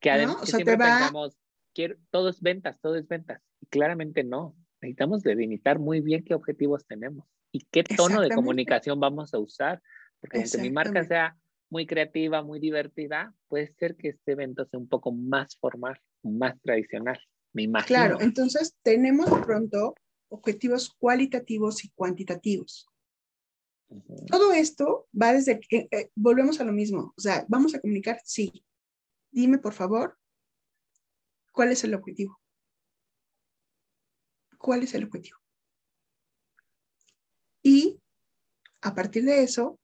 Que además que siempre pensamos, quiero, todo es ventas, todo es ventas. Y claramente no. Necesitamos delimitar muy bien qué objetivos tenemos y qué tono de comunicación vamos a usar. Porque aunque mi marca sea muy creativa, muy divertida, puede ser que este evento sea un poco más formal, más tradicional. Me imagino. Claro, entonces tenemos de pronto objetivos cualitativos y cuantitativos. Todo esto va desde que, eh, volvemos a lo mismo, o sea, vamos a comunicar, sí. Dime, por favor, ¿cuál es el objetivo? ¿Cuál es el objetivo? Y a partir de eso,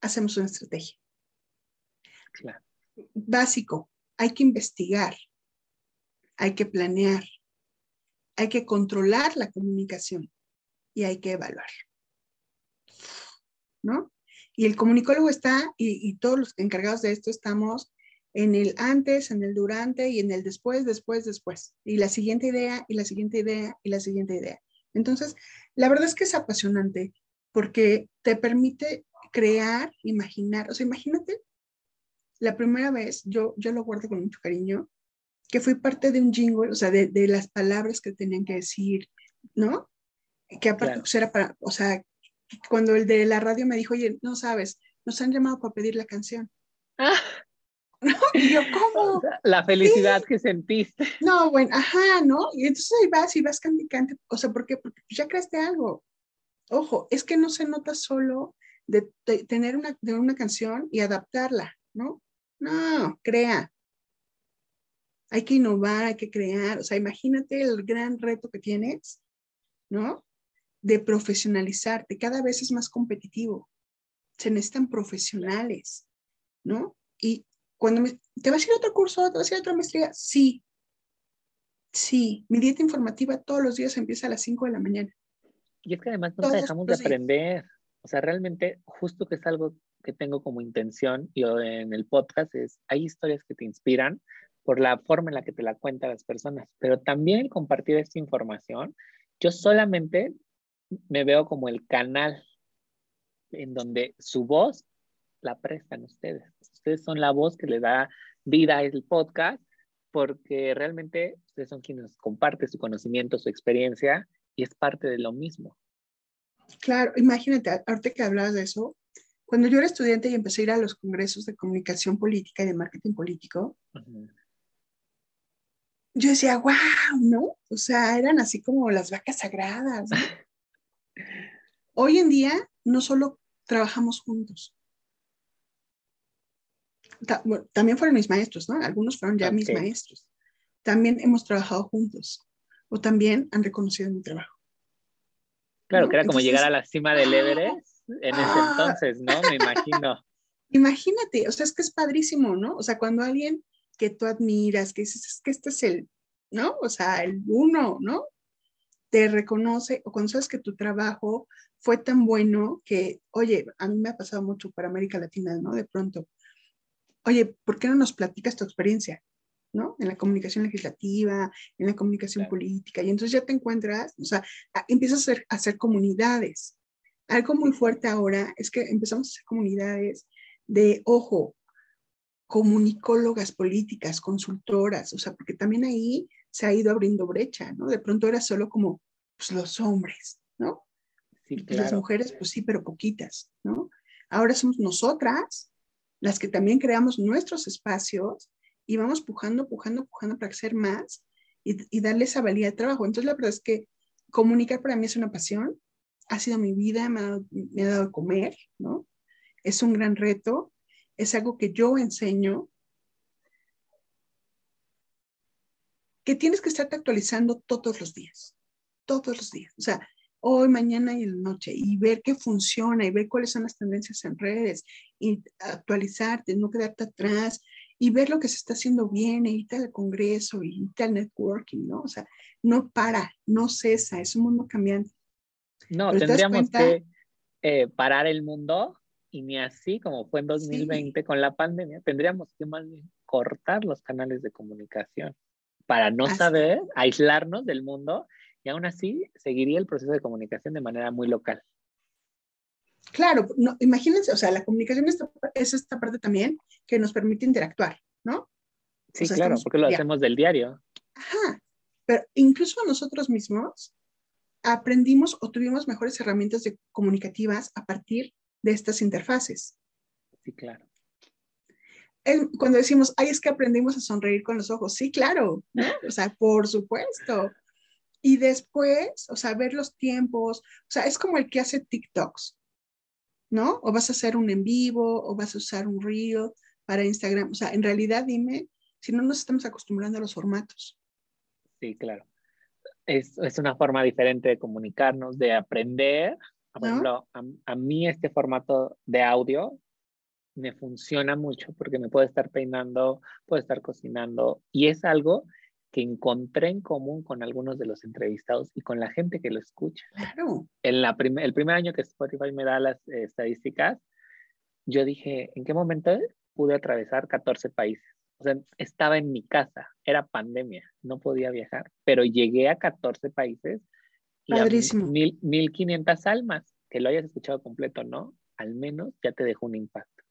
hacemos una estrategia. Básico, hay que investigar, hay que planear, hay que controlar la comunicación y hay que evaluar. ¿no? Y el comunicólogo está, y, todos los encargados de esto estamos en el antes, en el durante y en el después, después, después. Y la siguiente idea, y la siguiente idea, y la siguiente idea. Entonces, la verdad es que es apasionante porque te permite crear, imaginar. O sea, imagínate la primera vez, yo, yo lo guardo con mucho cariño, que fui parte de un jingle, o sea, de, de las palabras que tenían que decir, ¿no? Que aparte pues, era para, o sea, cuando el de la radio me dijo, oye, no sabes, nos han llamado para pedir la canción. Ah. Y yo, ¿cómo? La felicidad que sentiste. No, bueno, ajá, ¿no? Y entonces ahí vas y vas candicante, o sea, ¿por qué? Porque ya creaste algo. Ojo, es que no se nota solo de, tener una, de una canción y adaptarla, ¿no? No, crea. Hay que innovar, hay que crear. O sea, imagínate el gran reto que tienes, ¿no? de profesionalizarte, cada vez es más competitivo. Se necesitan profesionales, ¿no? Y cuando me, ¿te vas a ir a otro curso, te vas a ir a otra maestría? Sí, sí, mi dieta informativa todos los días empieza a las 5 de la mañana. Y es que además no dejamos de aprender. O sea, realmente, justo que es algo que tengo como intención y en el podcast es, hay historias que te inspiran por la forma en la que te la cuentan las personas, pero también compartir esta información. Yo solamente me veo como el canal en donde su voz la prestan ustedes. Ustedes son la voz que le da vida al podcast porque realmente ustedes son quienes comparten su conocimiento, su experiencia y es parte de lo mismo. Claro, imagínate, ahorita que hablabas de eso, cuando yo era estudiante y empecé a ir a los congresos de comunicación política y de marketing político, yo decía, wow, ¿no? O sea, eran así como las vacas sagradas. Hoy en día no solo trabajamos juntos, también fueron mis maestros, ¿no? Algunos fueron ya mis maestros. También hemos trabajado juntos o también han reconocido mi trabajo. Claro, que era como llegar a la cima del ¡ah! Everest en ese ¡ah! entonces, ¿no? Me imagino. Imagínate, o sea, es que es padrísimo, ¿no? O sea, cuando alguien que tú admiras, que dices, es que este es el, ¿no? O sea, el uno, ¿no? Te reconoce, o cuando sabes que tu trabajo fue tan bueno que, oye, a mí me ha pasado mucho para América Latina, ¿no? De pronto, oye, ¿por qué no nos platicas tu experiencia? ¿no? En la comunicación legislativa, en la comunicación política, y entonces ya te encuentras, o sea, empiezas a hacer, a hacer comunidades. Algo muy fuerte ahora es que empezamos a hacer comunidades de, ojo, comunicólogas políticas, consultoras, o sea, porque también ahí se ha ido abriendo brecha, ¿no? De pronto era solo como pues, los hombres, ¿no? Sí, pues, Las mujeres, pues sí, pero poquitas, ¿no? Ahora somos nosotras las que también creamos nuestros espacios y vamos pujando, pujando, pujando para hacer más y, darle esa valía de trabajo. Entonces, la verdad es que comunicar para mí es una pasión, ha sido mi vida, me ha, dado, me ha dado comer, ¿no? Es un gran reto, es algo que yo enseño, que tienes que estarte actualizando todos los días, todos los días. O sea, hoy, mañana y en la noche y ver qué funciona y ver cuáles son las tendencias en redes y actualizarte, no quedarte atrás y ver lo que se está haciendo bien, e irte al congreso, y irte al networking, ¿no? O sea, no para, no cesa, es un mundo cambiante. No, tendríamos que eh, parar el mundo y ni así como fue en 2020 con la pandemia, tendríamos que más bien cortar los canales de comunicación para no saber, aislarnos del mundo y aún así seguiría el proceso de comunicación de manera muy local. Claro, no, imagínense, o sea, la comunicación es esta parte también que nos permite interactuar, ¿no? Sí, claro, porque lo hacemos del diario. Ajá, pero incluso nosotros mismos aprendimos o tuvimos mejores herramientas de comunicativas a partir de estas interfaces. Sí, claro. cuando decimos, ay, es que aprendimos a sonreír con los ojos, sí, claro, ¿no? O sea, por supuesto. Y después, o sea, ver los tiempos, o sea, es como el que hace TikToks, ¿no? O vas a hacer un en vivo, o vas a usar un reel para Instagram. O sea, en realidad dime si no nos estamos acostumbrando a los formatos. Sí, claro. Es, es una forma diferente de comunicarnos, de aprender. Por ejemplo, a, a, mí este formato de audio me funciona mucho porque me puedo estar peinando, puedo estar cocinando y es algo que encontré en común con algunos de los entrevistados y con la gente que lo escucha. Claro. En la el primer año que Spotify me da las eh, estadísticas, yo dije, ¿en qué momento pude atravesar 14 países? O sea, estaba en mi casa, era pandemia, no podía viajar, pero llegué a 14 países y a mil, 1500 almas, que lo hayas escuchado completo, ¿no? Al menos ya te dejó un impacto.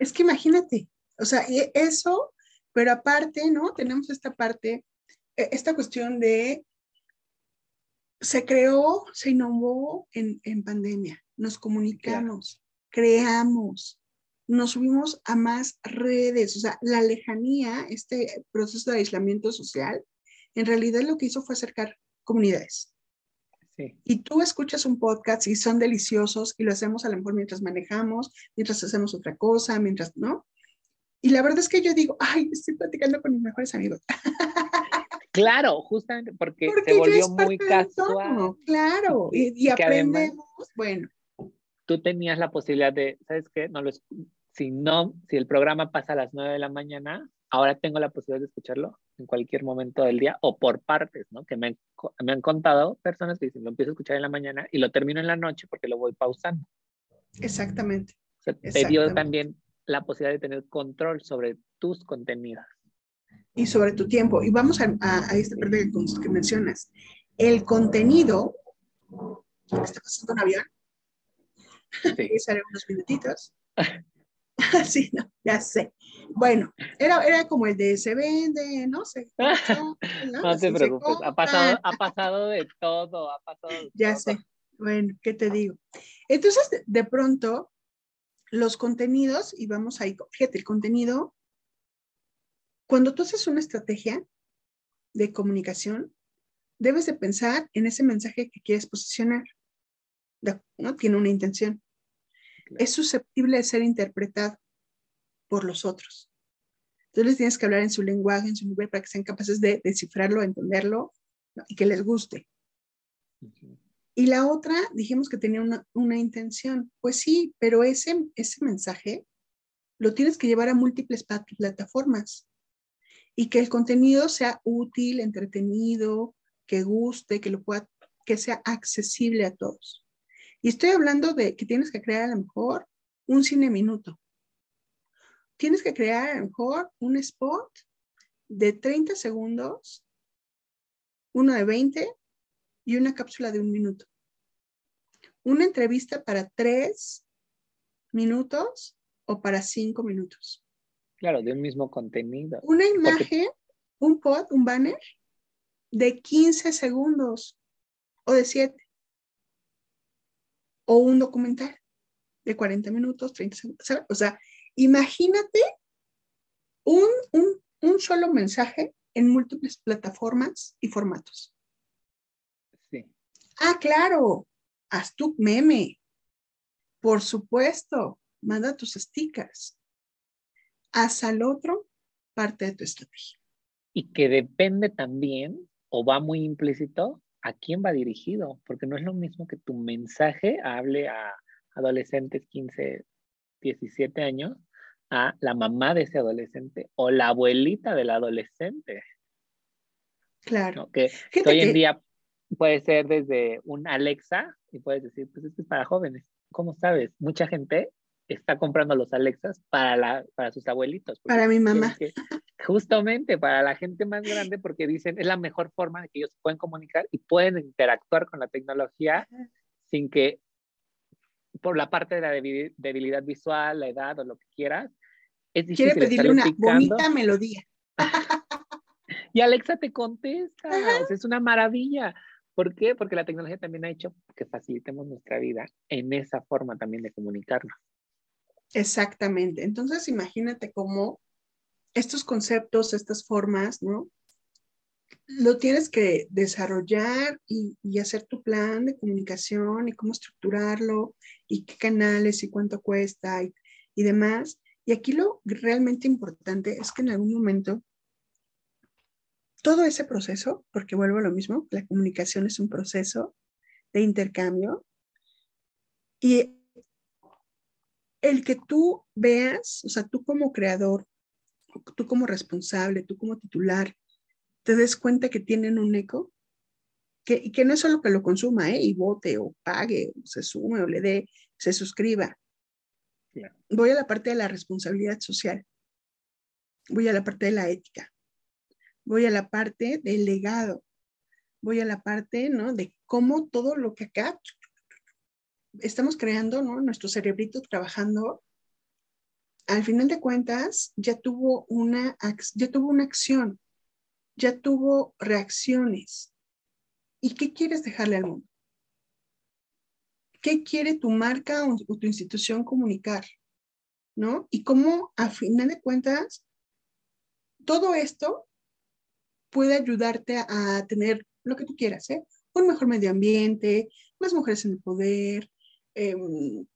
Es que imagínate, o sea, e, eso pero aparte, ¿no? Tenemos esta parte, e, esta cuestión de, se creó, se innovó en, en pandemia, nos comunicamos, creamos, nos subimos a más redes, o sea, la lejanía, este proceso de aislamiento social, en realidad lo que hizo fue acercar comunidades. Sí. Y tú escuchas un podcast y son deliciosos y lo hacemos a lo mejor mientras manejamos, mientras hacemos otra cosa, mientras, ¿no? Y la verdad es que yo digo, ay, estoy platicando con mis mejores amigos. Claro, justamente porque, se volvió muy casual. Claro, y, aprendemos, bueno. Tú tenías la posibilidad de, ¿sabes qué? No lo, si no, si el programa pasa a las 9 de la mañana, ahora tengo la posibilidad de escucharlo en cualquier momento del día o por partes, ¿no? Que me, me han contado personas que dicen, lo empiezo a escuchar en la mañana y lo termino en la noche porque lo voy pausando. Exactamente. O sea, te dio también la posibilidad de tener control sobre tus contenidos. Y sobre tu tiempo. Y vamos a, a, este parte que, mencionas. El contenido, ¿está pasando un avión? Sí. unos minutitos. sí, no, ya sé. Bueno, era, era como el de se vende, no sé. No, no te preocupes, ha pasado, ha pasado de todo, ha pasado Ya sé. Bueno, ¿qué te digo? Entonces, de, pronto, los contenidos, y vamos ahí, fíjate, el contenido, cuando tú haces una estrategia de comunicación, debes de pensar en ese mensaje que quieres posicionar. ¿no? Tiene una intención. Es susceptible de ser interpretado por los otros. Entonces tienes que hablar en su lenguaje, en su nivel, para que sean capaces de descifrarlo, entenderlo y que les guste. Y la otra, dijimos que tenía una, una, intención. Pues sí, pero ese, ese mensaje lo tienes que llevar a múltiples plataformas y que el contenido sea útil, entretenido, que guste, que lo pueda, que sea accesible a todos. Y estoy hablando de que tienes que crear a lo mejor un cine minuto. Tienes que crear a lo mejor un spot de 30 segundos, uno de 20 y una cápsula de un minuto. Una entrevista para tres minutos o para cinco minutos. Claro, de un mismo contenido. Una imagen, un pod, un banner de 15 segundos o de 7. O un documental de 40 minutos, 30 segundos. O sea, imagínate un, un, un solo mensaje en múltiples plataformas y formatos. Ah, claro, haz tu meme. Por supuesto, manda tus stickers. Haz al otro parte de tu estrategia. Y que depende también o va muy implícito, ¿a quién va dirigido? Porque no es lo mismo que tu mensaje hable a adolescentes 15, 17 años, a la mamá de ese adolescente o la abuelita del adolescente. Claro. Que, hoy en día puede ser desde un Alexa y puedes decir, pues esto es para jóvenes. ¿Cómo sabes? Mucha gente está comprando los Alexas para, la, para sus abuelitos. Para mi mamá. justamente para la gente más grande, porque dicen es la mejor forma de que ellos pueden comunicar y pueden interactuar con la tecnología sin que por la parte de la debilidad visual, la edad o lo que quieras, es difícil. Quiere pedirle una bonita melodía. y Alexa te contesta, es una maravilla. ¿Por qué? Porque la tecnología también ha hecho que facilitemos nuestra vida en esa forma también de comunicarnos. Exactamente. Entonces, imagínate cómo estos conceptos, estas formas, ¿no? Lo tienes que desarrollar y, hacer tu plan de comunicación y cómo estructurarlo y qué canales y cuánto cuesta y, y demás. Y aquí lo realmente importante es que en algún momento todo ese proceso, porque vuelvo a lo mismo, la comunicación es un proceso de intercambio y el que tú veas, o sea, tú como creador, tú como responsable, tú como titular, te des cuenta que tienen un eco, que, y que no es solo que lo consuma, ¿eh? y vote o pague, o se sume o le dé, se suscriba. Voy a la parte de la responsabilidad social, voy a la parte de la ética, voy a la parte del legado, voy a la parte, ¿no? De cómo todo lo que acá estamos creando. Nuestro cerebrito trabajando, al final de cuentas, ya tuvo una, ya tuvo una acción, ya tuvo reacciones. ¿Y qué quieres dejarle al mundo? ¿Qué quiere tu marca o, tu institución comunicar? ¿No? Y cómo, al final de cuentas, todo esto puede ayudarte a, tener lo que tú quieras, ¿eh? Un mejor medio ambiente, más mujeres en el poder, Em,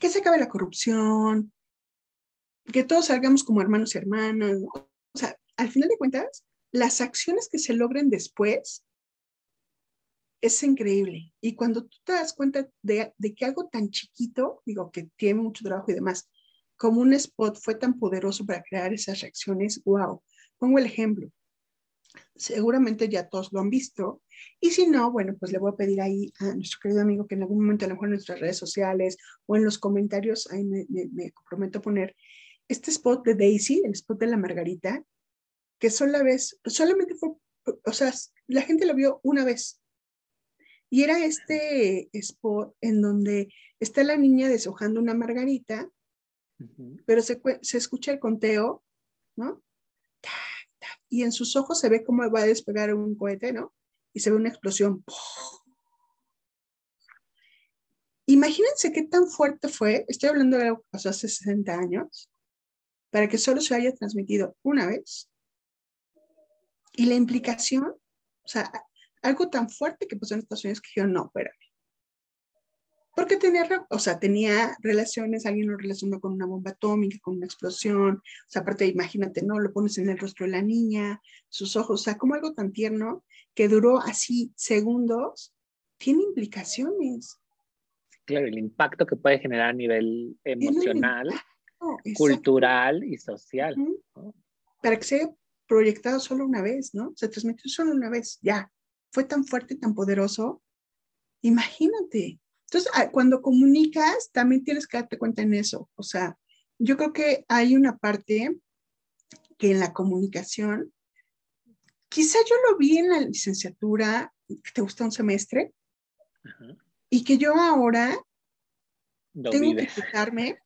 que se acabe la corrupción, que todos salgamos como hermanos y hermanas. O sea, al final de cuentas, las acciones que se logren después es increíble. Y cuando tú te das cuenta de, de, que algo tan chiquito, digo, que tiene mucho trabajo y demás, como un spot fue tan poderoso para crear esas reacciones, wow. Pongo el ejemplo seguramente ya todos lo han visto. Y si no, bueno, pues le voy a pedir ahí a nuestro querido amigo que en algún momento, a lo mejor en nuestras redes sociales o en los comentarios, ahí me, me, comprometo a poner este spot de Daisy, el spot de la Margarita, que sola vez, solamente fue, o sea, la gente lo vio una vez. Y era este spot en donde está la niña deshojando una margarita, pero se, se, escucha el conteo, ¿no? Y en sus ojos se ve cómo va a despegar un cohete, ¿no? Y se ve una explosión. Imagínense qué tan fuerte fue, estoy hablando de algo que pasó hace 60 años, para que solo se haya transmitido una vez. Y la implicación, o sea, algo tan fuerte que pasó en Estados Unidos que yo no, espérame. Porque tenía, o sea, tenía relaciones, alguien lo relacionó con una bomba atómica, con una explosión, o sea, aparte, imagínate, ¿no? Lo pones en el rostro de la niña, sus ojos, o sea, como algo tan tierno que duró así segundos, tiene implicaciones. Claro, el impacto que puede generar a nivel emocional, cultural y social. Para que sea proyectado solo una vez, ¿no? Se transmitió solo una vez, ya. Fue tan fuerte tan poderoso. Imagínate. Entonces, ah, cuando comunicas, también tienes que darte cuenta en eso. O sea, yo creo que hay una parte que en la comunicación, quizá yo lo vi en la licenciatura, que te gusta un semestre, y que yo ahora tengo que chutarme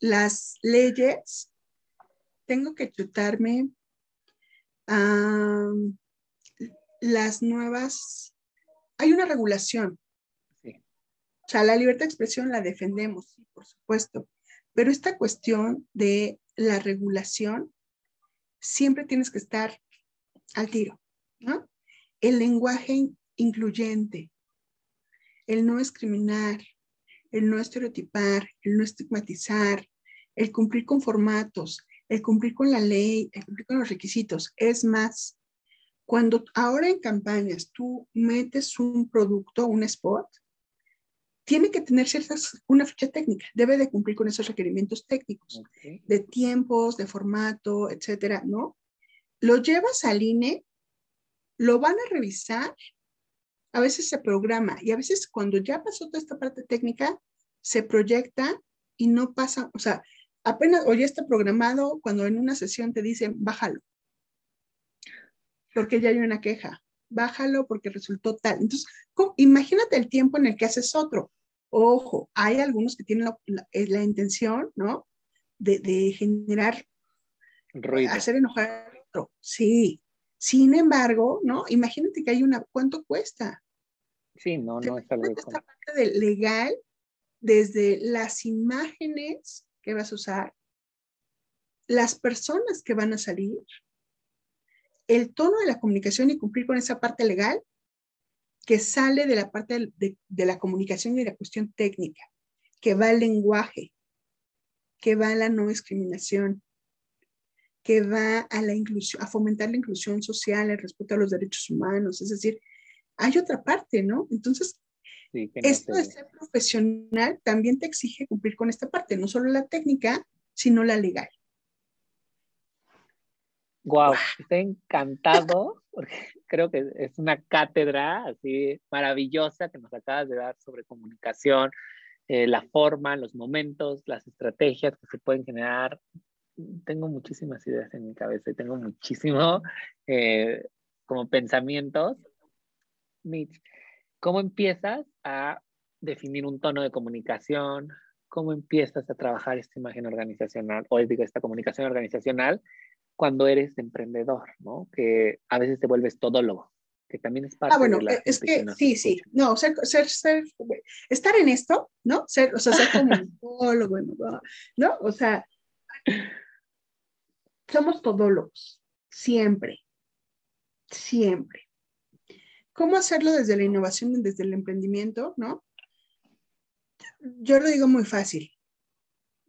las leyes, tengo que chutarme las nuevas, hay una regulación. Sea, la libertad de expresión la defendemos, por supuesto, pero esta cuestión de la regulación, siempre tienes que estar al tiro, ¿no? El lenguaje incluyente, el no discriminar, el no estereotipar, el no estigmatizar, el cumplir con formatos, el cumplir con la ley, el cumplir con los requisitos. Es más, cuando ahora en campañas tú metes un producto, un spot, tiene que tener ciertas, una ficha técnica, debe de cumplir con esos requerimientos técnicos, de tiempos, de formato, etcétera, ¿no? Lo llevas al INE, lo van a revisar a veces se programa y a veces cuando ya pasó toda esta parte técnica, se proyecta y no pasa, o sea, apenas o ya está programado cuando en una sesión te dicen, bájalo, porque ya hay una queja, bájalo porque resultó tal. Entonces, imagínate el tiempo en el que haces otro. Ojo, hay algunos que tienen la, eh, intención, ¿no? De, de generar, hacer enojar a otro. Sí, sin embargo, ¿no? Imagínate que hay una, ¿cuánto cuesta? Sí, no, no es algo Esta parte de legal, desde las imágenes que vas a usar, las personas que van a salir, el tono de la comunicación y cumplir con esa parte legal que sale de la parte de, de la comunicación y de la cuestión técnica, que va al lenguaje, que va a la no discriminación, que va a la inclusión, a fomentar la inclusión social, el respeto a los derechos humanos, es decir, hay otra parte, ¿no? Entonces, esto de ser profesional también te exige cumplir con esta parte, no solo la técnica, sino la legal. Wow, estoy encantado porque creo que es una cátedra así maravillosa que nos acabas de dar sobre comunicación, eh, la forma, los momentos, las estrategias que se pueden generar tengo muchísimas ideas en mi cabeza y tengo muchísimo eh, como pensamientos. Mitch, ¿cómo empiezas a definir un tono de comunicación? ¿Cómo empiezas a trabajar esta imagen organizacional o digo, esta comunicación organizacional cuando eres emprendedor, ¿no? Que a veces te vuelves todólogo, que también es parte ah, bueno, de la es que, sí, sí, no, ser, ser, ser, estar en esto, ¿no? Ser, o sea, ser como un todólogo, ¿no? O sea, somos todólogos, siempre, siempre. ¿Cómo hacerlo desde la innovación desde el emprendimiento? ¿no? Yo lo digo muy fácil.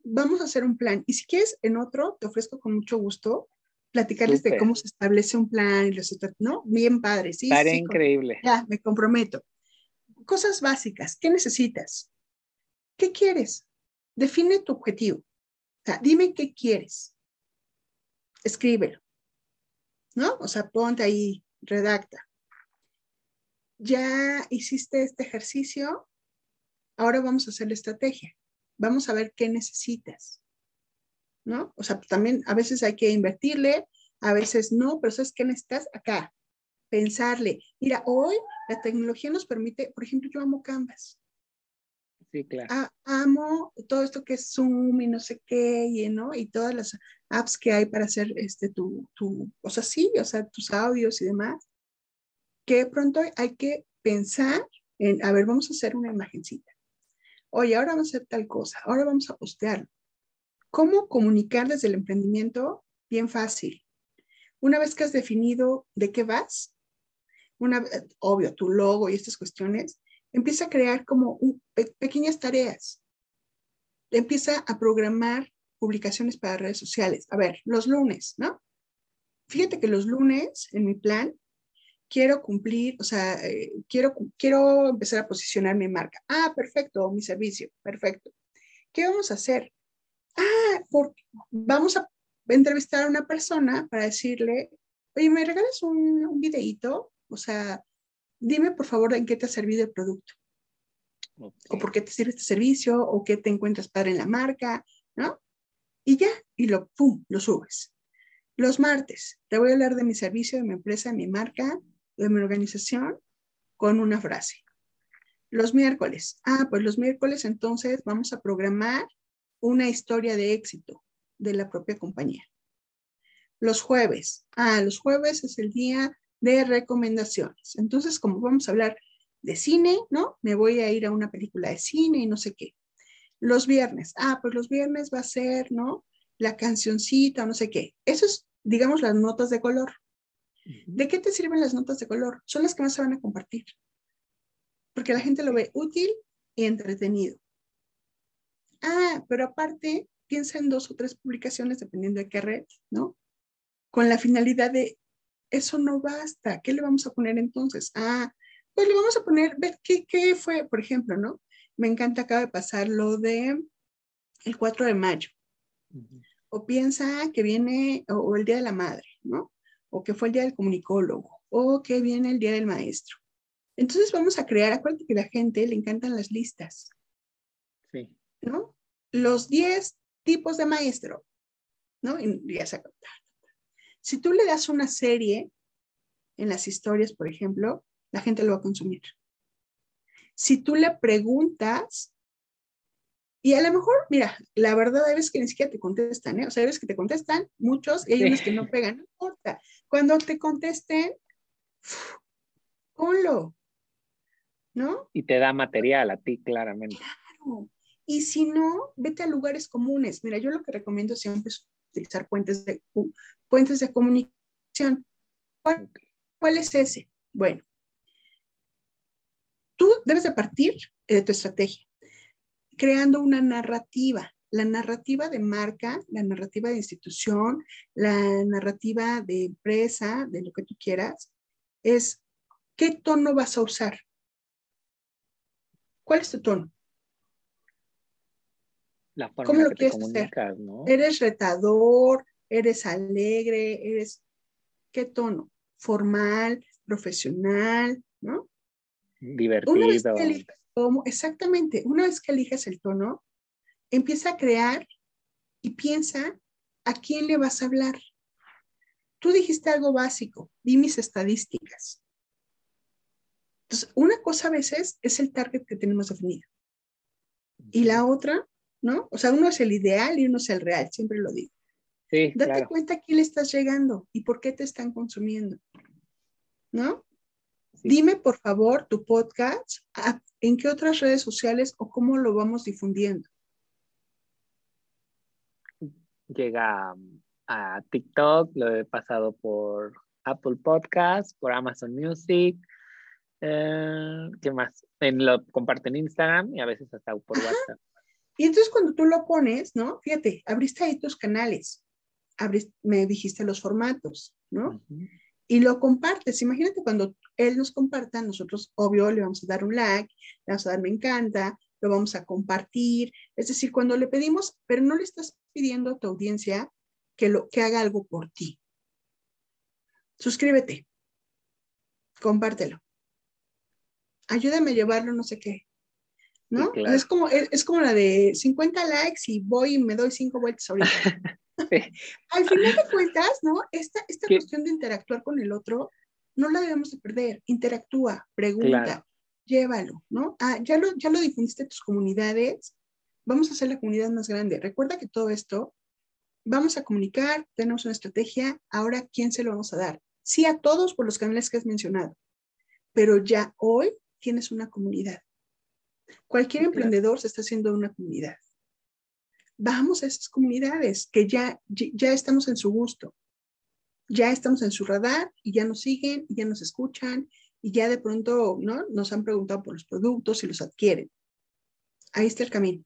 Vamos a hacer un plan. Y si quieres, en otro, te ofrezco con mucho gusto platicarles de cómo se establece un plan y los ¿no? Bien padre, sí. Increíble. Ya, me comprometo. Cosas básicas. ¿Qué necesitas? ¿Qué quieres? Define tu objetivo. O sea, dime qué quieres escríbelo, ¿no? O sea, ponte ahí, redacta. Ya hiciste este ejercicio, ahora vamos a hacer la estrategia. Vamos a ver qué necesitas, ¿no? O sea, también a veces hay que invertirle, a veces no, pero ¿sabes qué necesitas? Acá. pensarle. Mira, hoy la tecnología nos permite, por ejemplo, yo amo Canvas. Sí, claro. amo todo esto que es Zoom y no sé qué, y, ¿no? y todas las apps que hay para hacer este, tu, tu, o sea, sí, o sea, tus audios y demás, que de pronto hay que pensar en, a ver, vamos a hacer una imagencita. Oye, ahora vamos a hacer tal cosa, ahora vamos a postearlo. ¿Cómo comunicar desde el emprendimiento? Bien fácil. Una vez que has definido de qué vas, una, obvio, tu logo y estas cuestiones, empieza a crear como pequeñas tareas. Empieza a programar publicaciones para redes sociales. A ver, los lunes, ¿no? Fíjate que los lunes en mi plan quiero cumplir, o sea, eh, quiero, quiero empezar a posicionar mi marca. Ah, perfecto, mi servicio, perfecto. ¿Qué vamos a hacer? Ah, vamos a entrevistar a una persona para decirle, oye, ¿me regalas un, un videíto? O sea, dime por favor en qué te ha servido el producto. O por qué te sirve este servicio, o qué te encuentras padre en la marca, ¿no? Y ya, y lo, pum, lo subes. Los martes, te voy a hablar de mi servicio, de mi empresa, de mi marca, de mi organización, con una frase. Los miércoles, ah, pues los miércoles entonces vamos a programar una historia de éxito de la propia compañía. Los jueves, ah, los jueves es el día de recomendaciones. Entonces, como vamos a hablar de cine, ¿no? Me voy a ir a una película de cine y no sé qué. Los viernes, ah, pues los viernes va a ser, ¿no? La cancioncita o no sé qué. Eso es, digamos, las notas de color. ¿De qué te sirven las notas de color? Son las que más se van a compartir. Porque la gente lo ve útil y entretenido. Ah, pero aparte, piensa en dos o tres publicaciones, dependiendo de qué red, ¿no? Con la finalidad de eso no basta. ¿Qué le vamos a poner entonces? Ah, pues le vamos a poner, ¿qué, qué fue, por ejemplo, no? Me encanta, acaba de pasar lo de el 4 de mayo. O piensa que viene, o, el Día de la Madre, ¿no? O que fue el Día del Comunicólogo, o que viene el Día del Maestro. Entonces vamos a crear, acuérdate que a la gente le encantan las listas. ¿No? Los 10 tipos de maestro, ¿no? Y ya se si tú le das una serie en las historias, por ejemplo, la gente lo va a consumir. Si tú le preguntas, y a lo mejor, mira, la verdad es que ni siquiera te contestan, ¿eh? O sea, es que te contestan muchos y hay unos que no pegan, no importa. Cuando te contesten, ponlo, ¿no? Y te da material a ti, claramente. Claro. Y si no, vete a lugares comunes. Mira, yo lo que recomiendo siempre es utilizar puentes de, puentes de comunicación. ¿Cuál, es ese? Bueno, tú debes de partir de tu estrategia, creando una narrativa, la narrativa de marca, la narrativa de institución, la narrativa de empresa, de lo que tú quieras, es qué tono vas a usar. ¿Cuál es tu tono? La forma ¿Cómo lo que quieres hacer? ¿Eres retador? ¿Eres alegre? ¿Eres qué tono? Formal, profesional, ¿no? Divertido. exactamente, una vez que eliges el tono, empieza a crear y piensa a quién le vas a hablar. Tú dijiste algo básico, di mis estadísticas. Entonces, una cosa a veces es el target que tenemos definido. Y la otra ¿no? O sea, uno es el ideal y uno es el real, siempre lo digo. Sí, Date cuenta a quién le estás llegando y por qué te están consumiendo, ¿no? Dime, por favor, tu podcast, ¿en qué otras redes sociales o cómo lo vamos difundiendo? Llega a TikTok, lo he pasado por Apple Podcast, por Amazon Music. Eh, ¿Qué más? En, lo comparto en Instagram y a veces hasta por WhatsApp. Y entonces cuando tú lo pones, ¿no? Fíjate, abriste ahí tus canales, me dijiste los formatos, ¿no? Y lo compartes. Imagínate cuando él nos comparta, nosotros, obvio, le vamos a dar un like, le vamos a dar me encanta, lo vamos a compartir. Es decir, cuando le pedimos, pero no le estás pidiendo a tu audiencia que, lo, que haga algo por ti. Suscríbete, compártelo. Ayúdame a llevarlo, no sé qué. ¿No? es, como, es, como la de 50 likes y voy y me doy cinco vueltas ahorita. Al final de cuentas, ¿no? Esta, esta cuestión de interactuar con el otro no la debemos de perder. Interactúa, pregunta, llévalo, ¿no? Ah, ya lo, ya lo difundiste tus comunidades, vamos a hacer la comunidad más grande. Recuerda que todo esto, vamos a comunicar, tenemos una estrategia, ahora, ¿quién se lo vamos a dar? Sí a todos por los canales que has mencionado, pero ya hoy tienes una comunidad. Cualquier emprendedor se está haciendo una comunidad. Vamos a esas comunidades que ya, ya estamos en su gusto, ya estamos en su radar y ya nos siguen, y ya nos escuchan y ya de pronto ¿no? nos han preguntado por los productos y los adquieren. Ahí está el camino.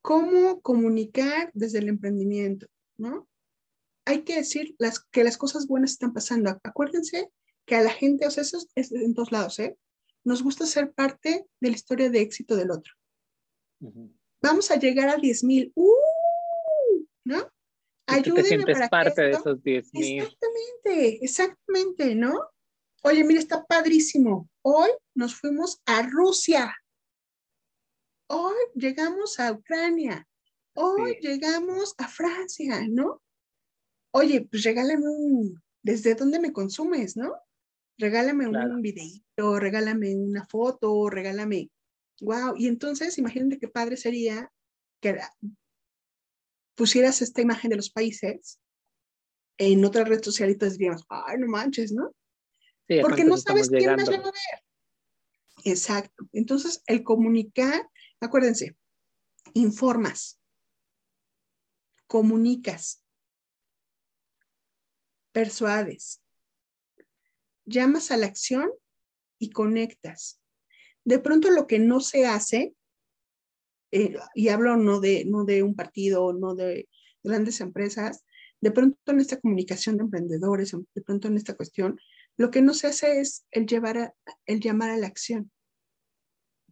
¿Cómo comunicar desde el emprendimiento? ¿no? Hay que decir las, que las cosas buenas están pasando. Acuérdense que a la gente, o sea, eso es en todos lados, ¿eh? Nos gusta ser parte de la historia de éxito del otro. Vamos a llegar a 10 mil. ¡Uh! ¿No? Ayúdenme te sientes parte de esos 10 mil. Exactamente, exactamente, ¿no? Oye, mira, está padrísimo. Hoy nos fuimos a Rusia. Hoy llegamos a Ucrania. Hoy llegamos a Francia, ¿no? Oye, pues regálame un, ¿desde dónde me consumes, no? Regálame un videito, regálame una foto, regálame, wow. Y entonces, imagínate qué padre sería que pusieras esta imagen de los países en otra red social y todos diríamos, ay, no manches, ¿no? Porque no sabes quién más va a ver. Exacto. Entonces, el comunicar, acuérdense, informas, comunicas, persuades, llamas a la acción y conectas. De pronto lo que no se hace, eh, y hablo no de, no de un partido, no de grandes empresas, de pronto en esta comunicación de emprendedores, de pronto en esta cuestión, lo que no se hace es el, llevar el llamar a la acción,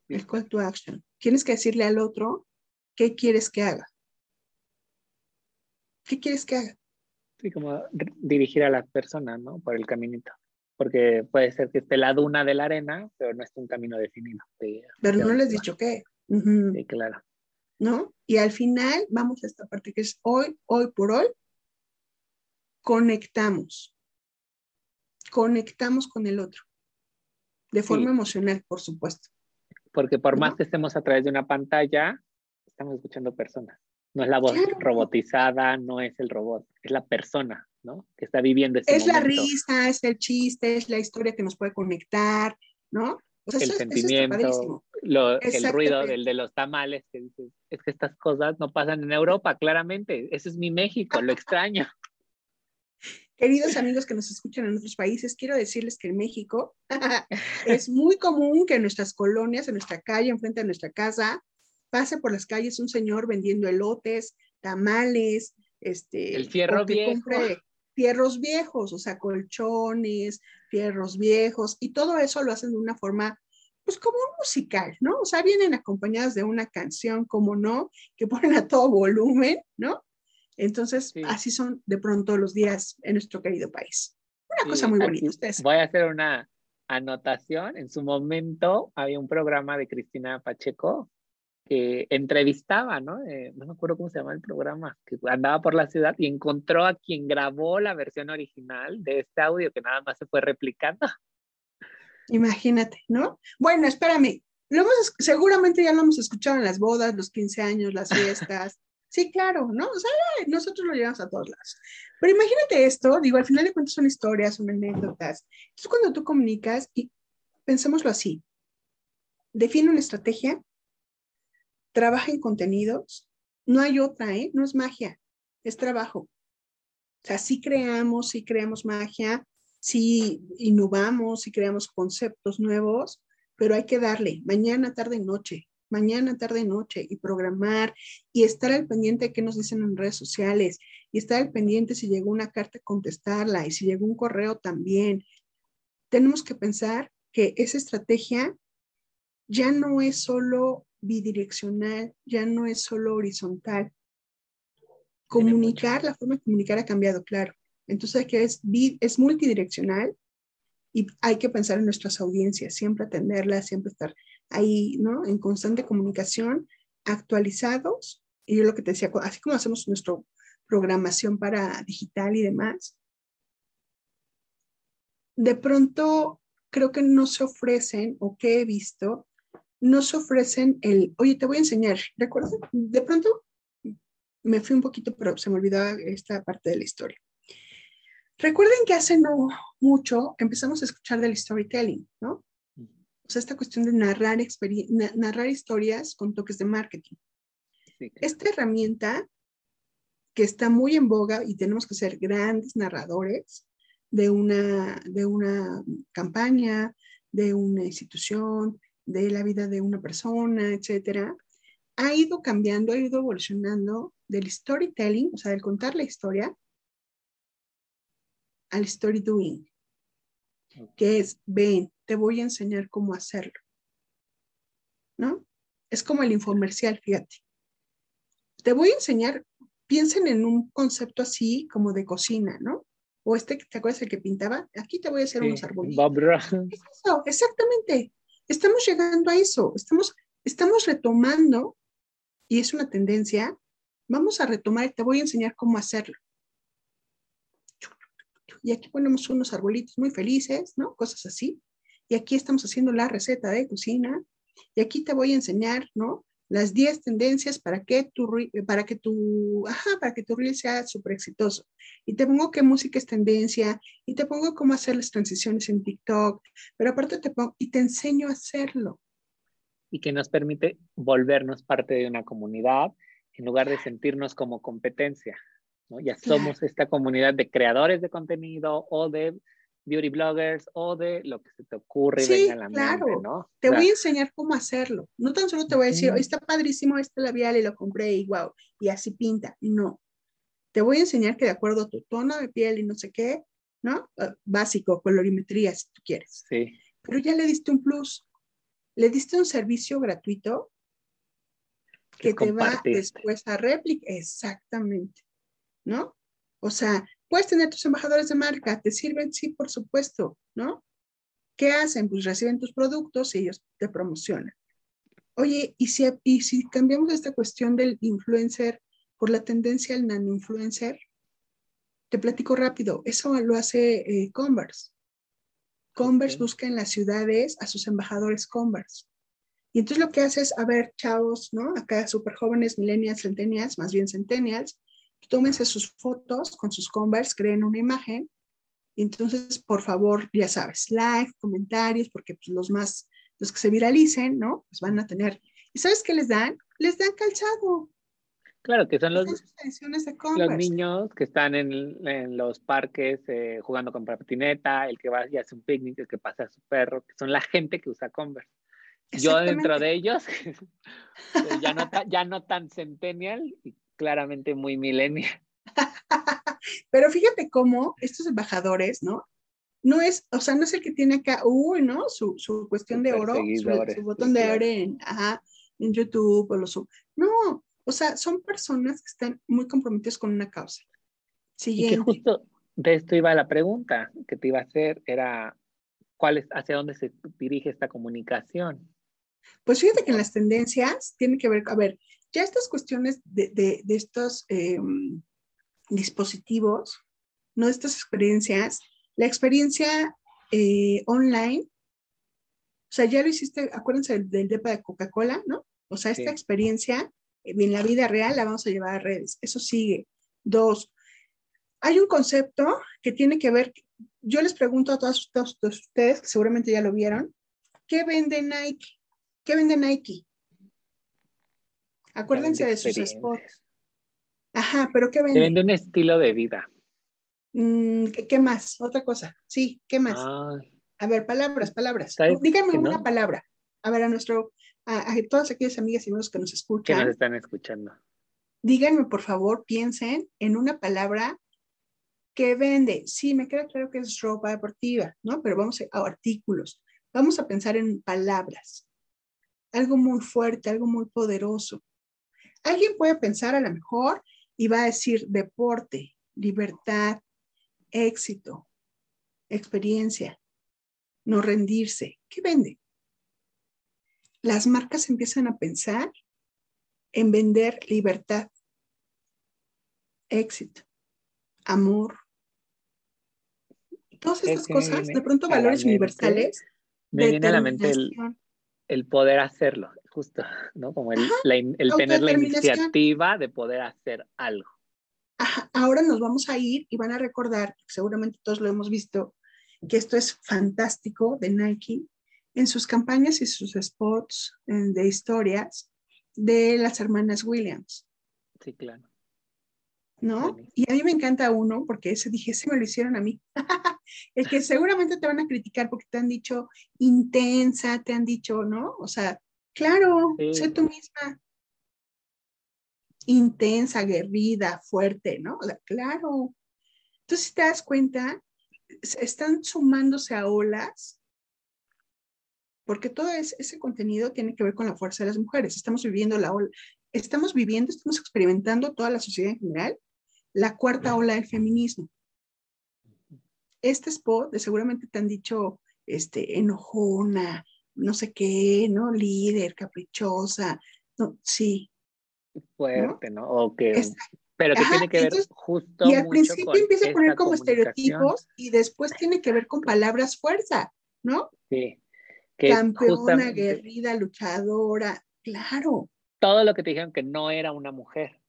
el call to action. Tienes que decirle al otro qué quieres que haga. ¿Qué quieres que haga? Sí, como dirigir a la persona, ¿no? Por el caminito. Porque puede ser que esté la duna de la arena, pero no esté un camino definido. pero no les he dicho qué. Sí, claro. ¿No? Y al final vamos a esta parte que es hoy, hoy por hoy, conectamos conectamos con el otro, de forma emocional, por supuesto. Porque por más que estemos a través de una pantalla, estamos escuchando personas. No es la voz robotizada, no es el robot, es la persona, ¿no? Que está viviendo ese Es la risa, es el chiste, es la historia que nos puede conectar, ¿no? el sentimiento, el ruido del de los tamales, que dices, es que estas cosas no pasan en Europa, claramente. Ese es mi México, lo extraño. Queridos amigos que nos escuchan en otros países, quiero decirles que en México es muy común que en nuestras colonias, en nuestra calle, enfrente de nuestra casa, pase por las calles un señor vendiendo elotes, tamales, este, el fierro viejo. Fierros viejos, o sea, colchones, fierros viejos, y todo eso lo hacen de una forma, pues como un musical, ¿no? O sea, vienen acompañadas de una canción, como no, que ponen a todo volumen, ¿no? Entonces, así son de pronto los días en nuestro querido país. Una cosa muy bonita. Ustedes. Voy a hacer una anotación. En su momento había un programa de Cristina Pacheco que entrevistaba, ¿no? Eh, no me acuerdo cómo se llama el programa, que andaba por la ciudad y encontró a quien grabó la versión original de este audio que nada más se fue replicando. Imagínate, ¿no? Bueno, espérame. Lo hemos, seguramente ya lo hemos escuchado en las bodas, los 15 años, las fiestas, Sí, claro, ¿no? O sea, nosotros lo llevamos a todos lados. Pero imagínate esto, digo, al final de cuentas son historias, son anécdotas. Entonces, cuando tú comunicas, y pensémoslo así, define una estrategia, trabaja en contenidos, no hay otra, ¿eh? No es magia, es trabajo. O sea, sí creamos, sí creamos magia, sí innovamos, sí creamos conceptos nuevos, pero hay que darle mañana, tarde noche mañana, tarde, noche y programar y estar al pendiente de qué nos dicen en redes sociales y estar al pendiente si llegó una carta, contestarla y si llegó un correo también. Tenemos que pensar que esa estrategia ya no es solo bidireccional, ya no es solo horizontal. Comunicar, la forma de comunicar ha cambiado, claro. Entonces, que es, es multidireccional y hay que pensar en nuestras audiencias, siempre atenderlas, siempre estar ahí, ¿no? En constante comunicación, actualizados. Y yo lo que te decía, así como hacemos nuestra programación para digital y demás, de pronto creo que no se ofrecen, o que he visto, no se ofrecen el, oye, te voy a enseñar, ¿de acuerdo? De pronto me fui un poquito, pero se me olvidaba esta parte de la historia. Recuerden que hace no mucho empezamos a escuchar del storytelling, ¿no? O sea, esta cuestión de narrar, narrar historias con toques de marketing. Esta herramienta que está muy en boga y tenemos que ser grandes narradores de una, de una campaña, de una institución, de la vida de una persona, etcétera, ha ido cambiando, ha ido evolucionando del storytelling, o sea, del contar la historia, al story doing, que es, ven, te voy a enseñar cómo hacerlo. ¿No? Es como el infomercial, fíjate. Te voy a enseñar, piensen en un concepto así como de cocina, ¿no? O este, ¿te acuerdas el que pintaba? Aquí te voy a hacer unos arbolitos. eso, exactamente. Estamos llegando a eso. Estamos, estamos retomando, y es una tendencia, vamos a retomar, te voy a enseñar cómo hacerlo y aquí ponemos unos arbolitos muy felices, ¿no? Cosas así. Y aquí estamos haciendo la receta de cocina. Y aquí te voy a enseñar, ¿no? Las 10 tendencias para que tu, para que tu, ajá, para que tu reel sea súper exitoso. Y te pongo qué música es tendencia, y te pongo cómo hacer las transiciones en TikTok, pero aparte te pongo, y te enseño a hacerlo. Y que nos permite volvernos parte de una comunidad en lugar de sentirnos como competencia. Ya somos esta comunidad de creadores de contenido o de beauty bloggers o de lo que se te ocurre y venga a la claro. mente, ¿no? Te voy a enseñar cómo hacerlo. No tan solo te voy a decir, está padrísimo este labial y lo compré y wow, y así pinta. No. Te voy a enseñar que de acuerdo a tu tono de piel y no sé qué, ¿no? Ah, básico, colorimetría, si tú quieres. Sí. Pero ya le diste un plus. Le diste un servicio gratuito que te va después a réplica. Exactamente. ¿no? O sea, puedes tener tus embajadores de marca, ¿te sirven? Sí, por supuesto, ¿no? ¿Qué hacen? Pues reciben tus productos y ellos te promocionan. Oye, ¿y si, y si cambiamos esta cuestión del influencer por la tendencia al nano-influencer? Te platico rápido, eso lo hace eh, Converse. Converse busca en las ciudades a sus embajadores Converse. Y entonces lo que hace es, a ver, chavos, ¿no? Acá súper jóvenes, millennials, centennials, más bien centennials, tómense sus fotos con sus Converse, creen una imagen. Entonces, por favor, ya sabes, like, comentarios, porque pues, los más, los que se viralicen, ¿no? Pues van a tener. ¿Y sabes qué les dan? Les dan calzado. Claro, que son los, los niños que están en, en los parques eh, jugando con patineta, el que va y hace un picnic, el que pasa a su perro, que son la gente que usa Converse. Yo dentro de ellos, ya, no, ya no tan centennial, y claramente muy millennial. Pero fíjate cómo estos embajadores, ¿no? No es, o sea, no es el que tiene acá, uy, ¿no? Su, su cuestión de oro, su, botón de oro en, en YouTube o los... No, o sea, son personas que están muy comprometidas con una causa. Siguiente. Y que justo de esto iba la pregunta que te iba a hacer, era, ¿cuál es, hacia dónde se dirige esta comunicación? Pues fíjate que en las tendencias tiene que ver, a ver, ya estas cuestiones de, estos em, dispositivos, ¿no? Estas experiencias, la experiencia eh, online, o sea, ya lo hiciste, acuérdense del, DEPA de Coca-Cola, ¿no? O sea, esta experiencia en la vida real la vamos a llevar a redes. Eso sigue. Dos, hay un concepto que tiene que ver, yo les pregunto a todos, todos ustedes, que seguramente ya lo vieron, ¿qué vende Nike? ¿Qué vende Nike? Acuérdense de sus spots. Ajá, pero ¿qué vende? Vende un estilo de vida. Mm, ¿qué, más? Otra cosa. Sí, ¿qué más? A ver, palabras, palabras. Díganme una palabra. A ver, a nuestro, a, todas aquellas amigas y amigos que nos escuchan. Que nos están escuchando. Díganme, por favor, piensen en una palabra que vende. Sí, me queda claro que es ropa deportiva, ¿no? Pero vamos a, a artículos. Vamos a pensar en palabras. Algo muy fuerte, algo muy poderoso. Alguien puede pensar a lo mejor y va a decir deporte, libertad, éxito, experiencia, no rendirse. ¿Qué vende? Las marcas empiezan a pensar en vender libertad, éxito, amor. Todas estas cosas, de pronto valores universales. Me viene a la mente el, poder hacerlo, justo, ¿no? Como el, el tener la iniciativa de poder hacer algo. Ahora nos vamos a ir y van a recordar, seguramente todos lo hemos visto, que esto es fantástico de Nike en sus campañas y sus spots de historias de las hermanas Williams. Sí, claro. ¿No? Y a mí me encanta uno porque ese dije, ese me lo hicieron a mí. el que seguramente te van a criticar porque te han dicho intensa, te han dicho, ¿no? O sea, claro, sé tú misma. Intensa, aguerrida, fuerte, ¿no? O sea, claro. Entonces, si te das cuenta, están sumándose a olas porque todo ese contenido tiene que ver con la fuerza de las mujeres. Estamos viviendo la ola, estamos viviendo, estamos experimentando toda la sociedad en general, la cuarta ola del feminismo. Este spot, de seguramente te han dicho, este, enojona, no sé qué, ¿no? Líder, caprichosa, no, sí. Fuerte, ¿no? O que, pero que tiene que ver justo. Y al principio empieza a poner como estereotipos y después tiene que ver con palabras fuerza, ¿no? Sí. Campeona, aguerrida, luchadora, claro. Todo lo que te dijeron que no era una mujer.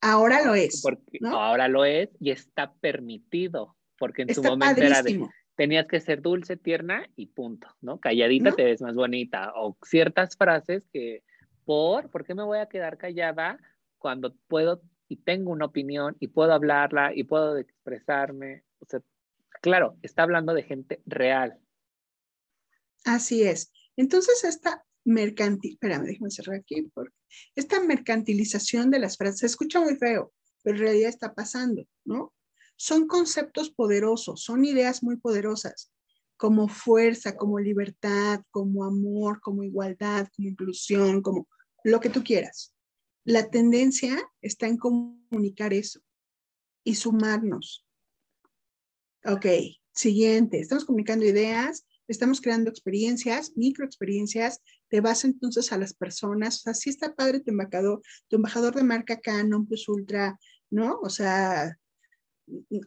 Ahora lo es. Porque ahora lo es y está permitido, porque en su momento era de tenías que ser dulce, tierna y punto, ¿no? Calladita te ves más bonita o ciertas frases que por, ¿por qué me voy a quedar callada cuando puedo y tengo una opinión y puedo hablarla y puedo expresarme? O sea, claro, está hablando de gente real, Así es. Entonces, esta mercantil, espérame, déjame cerrar aquí, porque esta mercantilización de las frases se escucha muy feo, pero en realidad está pasando, ¿no? Son conceptos poderosos, son ideas muy poderosas, como fuerza, como libertad, como amor, como igualdad, como inclusión, como lo que tú quieras. La tendencia está en comunicar eso y sumarnos. Ok, siguiente, estamos comunicando ideas, estamos creando experiencias, microexperiencias, te vas entonces a las personas, o sea, sí está padre tu embajador, tu embajador de marca Canon Plus Ultra, ¿no? O sea,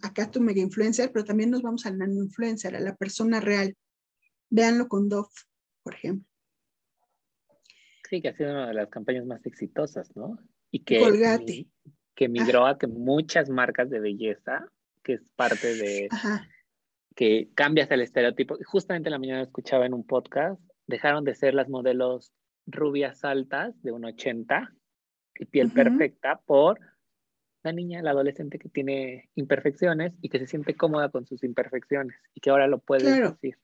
acá tu mega influencer, pero también nos vamos al nano influencer, a la persona real. Véanlo con Dove, por ejemplo. Sí, que ha sido una de las campañas más exitosas, ¿no? Y que, que migró a que muchas marcas de belleza, que es parte de, Ajá que cambias el estereotipo. Justamente la mañana escuchaba en un podcast, dejaron de ser las modelos rubias altas de 1,80 y piel perfecta por la niña, la adolescente que tiene imperfecciones y que se siente cómoda con sus imperfecciones y que ahora lo puedes decir.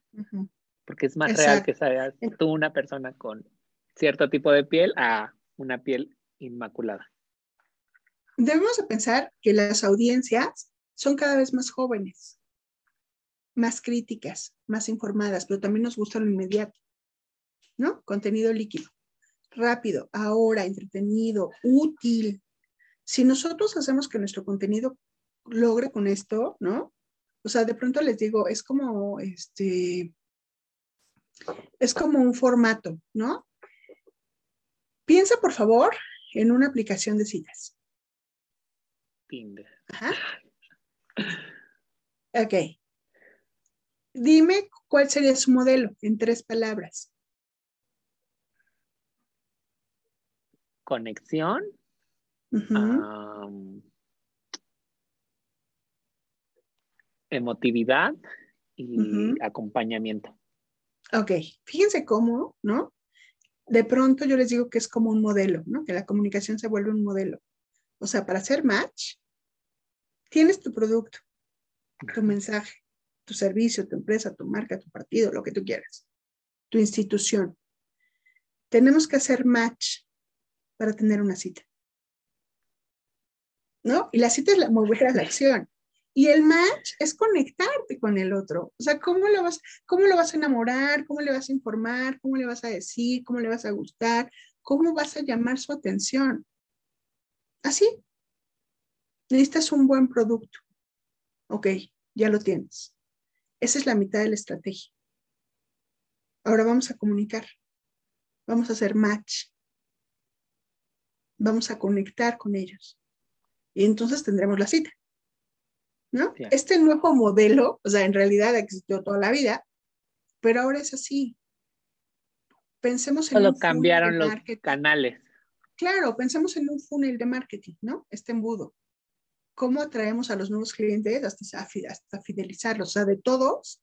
Porque es más real que seas tú una persona con cierto tipo de piel a una piel inmaculada. Debemos de pensar que las audiencias son cada vez más jóvenes más críticas, más informadas, pero también nos gusta lo inmediato, ¿no? Contenido líquido, rápido, ahora, entretenido, útil. Si nosotros hacemos que nuestro contenido logre con esto, ¿no? O sea, de pronto les digo, es como este, es como un formato, ¿no? Piensa, por favor, en una aplicación de citas. Tinder. Ajá. Ok. Dime cuál sería su modelo en tres palabras. Conexión. Emotividad y acompañamiento. Ok, fíjense cómo, ¿no? De pronto yo les digo que es como un modelo, ¿no? Que la comunicación se vuelve un modelo. O sea, para hacer match, tienes tu producto, tu mensaje, tu servicio, tu empresa, tu marca, tu partido, lo que tú quieras, tu institución. Tenemos que hacer match para tener una cita. ¿No? Y la cita es la, mover a la acción. Y el match es conectarte con el otro. O sea, ¿cómo lo, vas, ¿cómo lo vas a enamorar? ¿Cómo le vas a informar? ¿Cómo le vas a decir? ¿Cómo le vas a gustar? ¿Cómo vas a llamar su atención? Así. Necesitas un buen producto. Ok, ya lo tienes. Esa es la mitad de la estrategia. Ahora vamos a comunicar, vamos a hacer match, vamos a conectar con ellos. Y entonces tendremos la cita. ¿no? Este nuevo modelo, o sea, en realidad existió toda la vida, pero ahora es así. Pensemos en... Solo cambiaron los canales. Claro, pensemos en un funnel de marketing, ¿no? Este embudo. ¿Cómo atraemos a los nuevos clientes hasta, hasta fidelizarlos? O sea, de todos,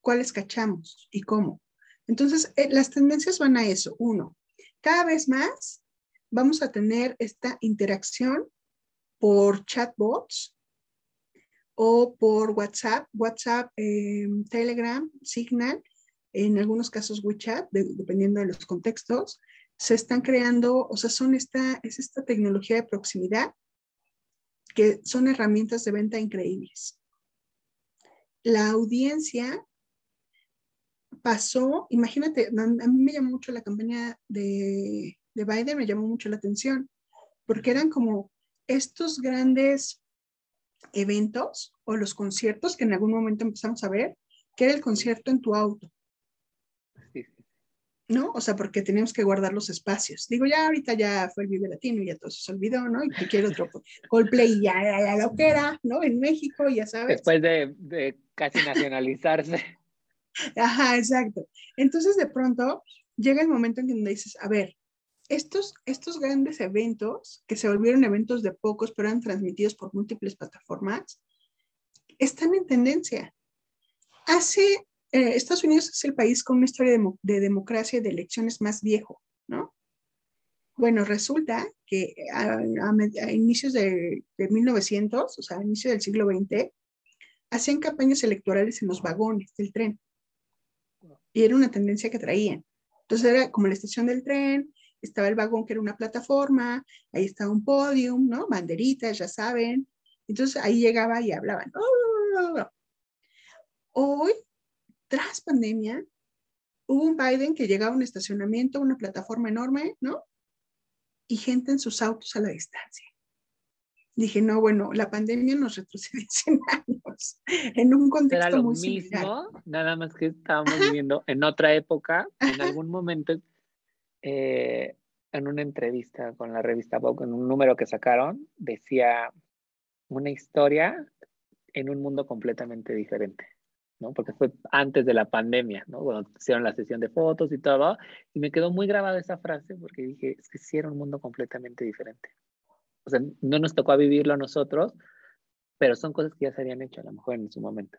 ¿cuáles cachamos y cómo? Entonces, eh, las tendencias van a eso. Uno, cada vez más vamos a tener esta interacción por chatbots o por WhatsApp, WhatsApp, em, Telegram, Signal, en algunos casos WeChat, dependiendo de los contextos, se están creando, o sea, son esta, es esta tecnología de proximidad que son herramientas de venta increíbles. La audiencia pasó, imagínate, a mí me llamó mucho la campaña de, de Biden, me llamó mucho la atención, porque eran como estos grandes eventos o los conciertos que en algún momento empezamos a ver, que era el concierto en tu auto. ¿No? O sea, porque teníamos que guardar los espacios. Digo, ya ahorita ya fue el Vive Latino y ya todo se olvidó, ¿no? Y que quiero otro Coldplay y ya, ya, lo que era, ¿no? En México, ya sabes. Después de, de casi nacionalizarse. Ajá, exacto. Entonces, de pronto, llega el momento en que dices, a ver, estos, estos grandes eventos, que se volvieron eventos de pocos, pero eran transmitidos por múltiples plataformas, están en tendencia. Hace, eh, Estados Unidos es el país con una historia de, democracia y de elecciones más viejo, ¿no? Bueno, resulta que a, inicios de, de, 1900, o sea, a inicios del siglo XX, hacían campañas electorales en los vagones del tren. Y era una tendencia que traían. Entonces era como la estación del tren, estaba el vagón que era una plataforma, ahí estaba un podium, ¿no? Banderitas, ya saben. Entonces ahí llegaba y hablaban. Hoy, tras pandemia, hubo un Biden que llegaba a un estacionamiento, una plataforma enorme, ¿no? Y gente en sus autos a la distancia. Dije, no, bueno, la pandemia nos retrocede 100 años en un contexto Era lo muy mismo, nada más que estábamos viviendo en otra época, en algún momento eh, en una entrevista con la revista Vogue, en un número que sacaron, decía una historia en un mundo completamente diferente, ¿no? Porque fue antes de la pandemia, ¿no? Cuando hicieron la sesión de fotos y todo, y me quedó muy grabada esa frase porque dije, es que sí era un mundo completamente diferente. O sea, no nos tocó vivirlo a nosotros, pero son cosas que ya se habían hecho a lo mejor en su momento.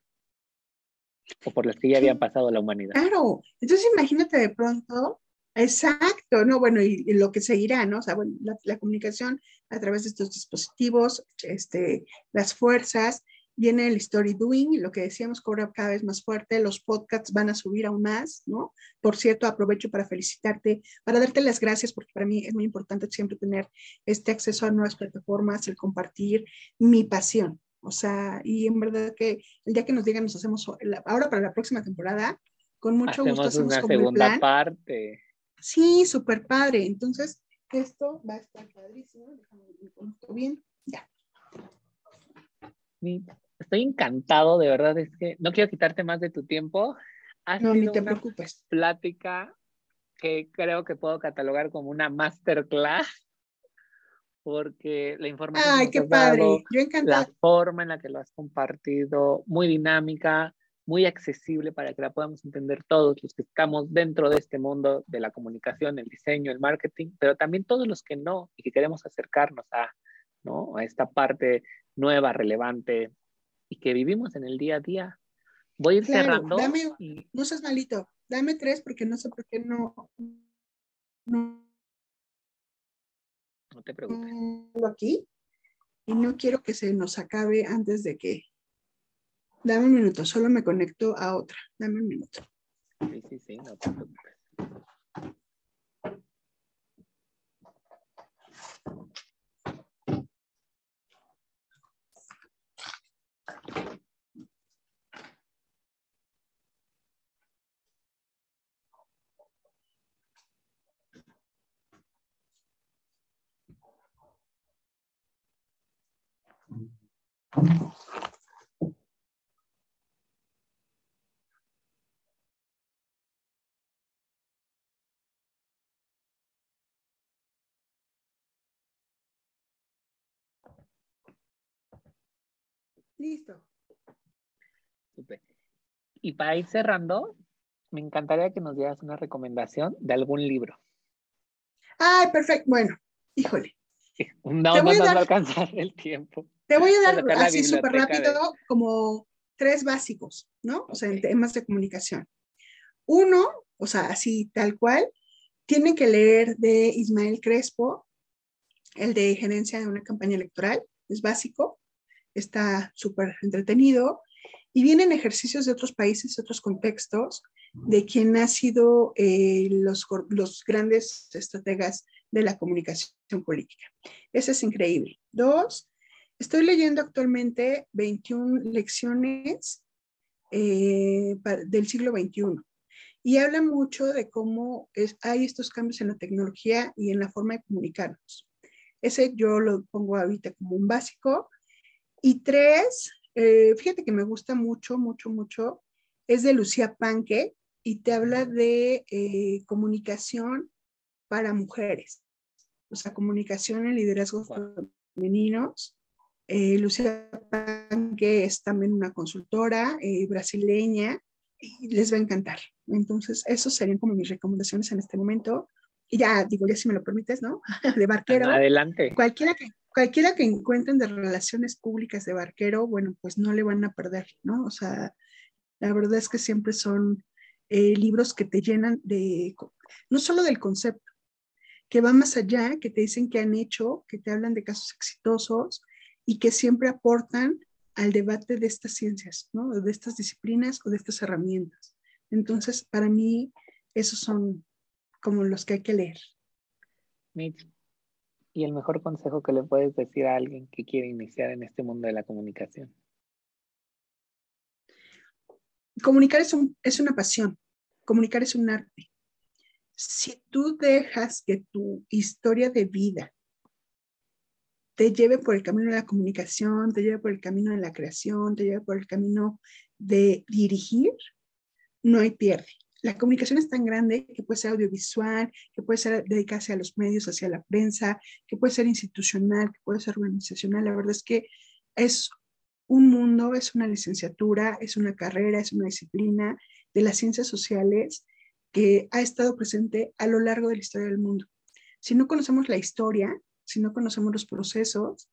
O por las que ya habían pasado la humanidad. Claro, entonces imagínate de pronto Exacto, no, bueno, y, lo que seguirá, ¿no? O sea, bueno, la, comunicación a través de estos dispositivos, este, las fuerzas, viene el story doing, lo que decíamos cobra cada vez más fuerte, los podcasts van a subir aún más, ¿no? Por cierto, aprovecho para felicitarte, para darte las gracias, porque para mí es muy importante siempre tener este acceso a nuevas plataformas, el compartir mi pasión. O sea, y en verdad que el día que nos digan, nos hacemos, ahora para la próxima temporada, con mucho gusto hacemos una segunda parte. Sí, súper padre. Entonces, esto va a estar padrísimo. Déjame ver bien. Ya. Estoy encantado, de verdad, es que no quiero quitarte más de tu tiempo. no, ni te preocupes. Plática que creo que puedo catalogar como una masterclass porque la información Ay, qué padre. Yo la forma en la que lo has compartido, muy dinámica, muy accesible para que la podamos entender todos los que estamos dentro de este mundo de la comunicación, el diseño, el marketing, pero también todos los que no y que queremos acercarnos a, ¿no? a esta parte nueva, relevante y que vivimos en el día a día. Voy a ir cerrando. No seas malito, dame tres porque no sé por qué no. No, no te preocupes. Aquí y no quiero que se nos acabe antes de que Dame un minuto, solo me conecto a otra. Dame un minuto. Sí, sí, sí, no te preocupes. Listo. Súper. Y para ir cerrando, me encantaría que nos dieras una recomendación de algún libro. Ay, perfecto. Bueno, híjole. No, no nos va a alcanzar el tiempo. Te voy a dar así súper rápido como tres básicos, ¿no? O sea, en temas de comunicación. Uno, o sea, así tal cual, tienen que leer de Ismael Crespo, el de gerencia de una campaña electoral, es básico, está súper entretenido y vienen ejercicios de otros países, otros contextos, de quien ha sido eh, los, los grandes estrategas de la comunicación política. Ese es increíble. Dos, estoy leyendo actualmente 21 lecciones eh, del siglo XXI y habla mucho de cómo es, hay estos cambios en la tecnología y en la forma de comunicarnos. Ese yo lo pongo ahorita como un básico. Y tres, eh, fíjate que me gusta mucho, mucho, mucho, es de Lucía Panque y te habla de eh, comunicación para mujeres, o sea, comunicación en liderazgos femeninos. Eh, Lucía Panque es también una consultora brasileña y les va a encantar. Entonces, esos serían como mis recomendaciones en este momento. Y ya, digo, ya si me lo permites, ¿no? De barquero. Adelante. Cualquiera que, cualquiera que encuentren de relaciones públicas de barquero, bueno, pues no le van a perder, ¿no? O sea, la verdad es que siempre son eh, libros que te llenan de, no solo del concepto, que va más allá, que te dicen que han hecho, que te hablan de casos exitosos y que siempre aportan al debate de estas ciencias, ¿no? De estas disciplinas o de estas herramientas. Entonces, para mí, esos son como los que hay que leer. Mitch, ¿y el mejor consejo que le puedes decir a alguien que quiere iniciar en este mundo de la comunicación? Comunicar es, una pasión, comunicar es un arte. Si tú dejas que tu historia de vida te lleve por el camino de la comunicación, te lleve por el camino de la creación, te lleve por el camino de dirigir, no hay pierde. La comunicación es tan grande que puede ser audiovisual, que puede ser dedicarse a los medios, hacia la prensa, que puede ser institucional, que puede ser organizacional. La verdad es que es un mundo, es una licenciatura, es una carrera, es una disciplina de las ciencias sociales que ha estado presente a lo largo de la historia del mundo. Si no conocemos la historia, si no conocemos los procesos,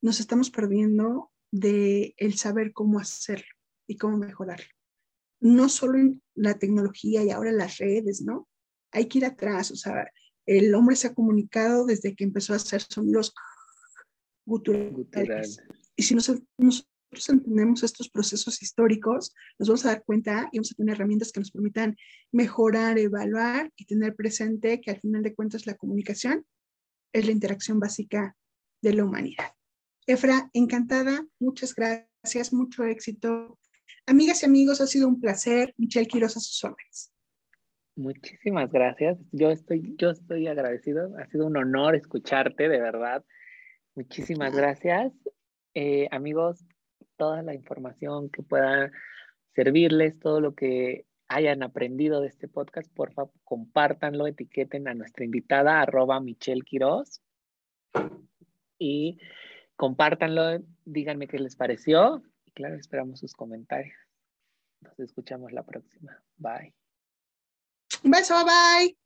nos estamos perdiendo de el saber cómo hacerlo y cómo mejorarlo. No solo en la tecnología y ahora en las redes, ¿no? Hay que ir atrás, o sea, el hombre se ha comunicado desde que empezó a hacer sonidos guturales. Y si nosotros entendemos estos procesos históricos, nos vamos a dar cuenta y vamos a tener herramientas que nos permitan mejorar, evaluar y tener presente que al final de cuentas la comunicación es la interacción básica de la humanidad. Efra, encantada, muchas gracias, mucho éxito. Amigas y amigos, ha sido un placer. Michelle Quiroz a sus órdenes. Muchísimas gracias. Yo estoy, yo estoy agradecido. Ha sido un honor escucharte, de verdad. Muchísimas gracias. Eh, amigos, toda la información que pueda servirles, todo lo que hayan aprendido de este podcast, por favor, compártanlo, etiqueten a nuestra invitada, arroba Michelle Quiroz. Y compártanlo, díganme qué les pareció. Claro, esperamos sus comentarios. Nos escuchamos la próxima. Bye. Un beso, bye.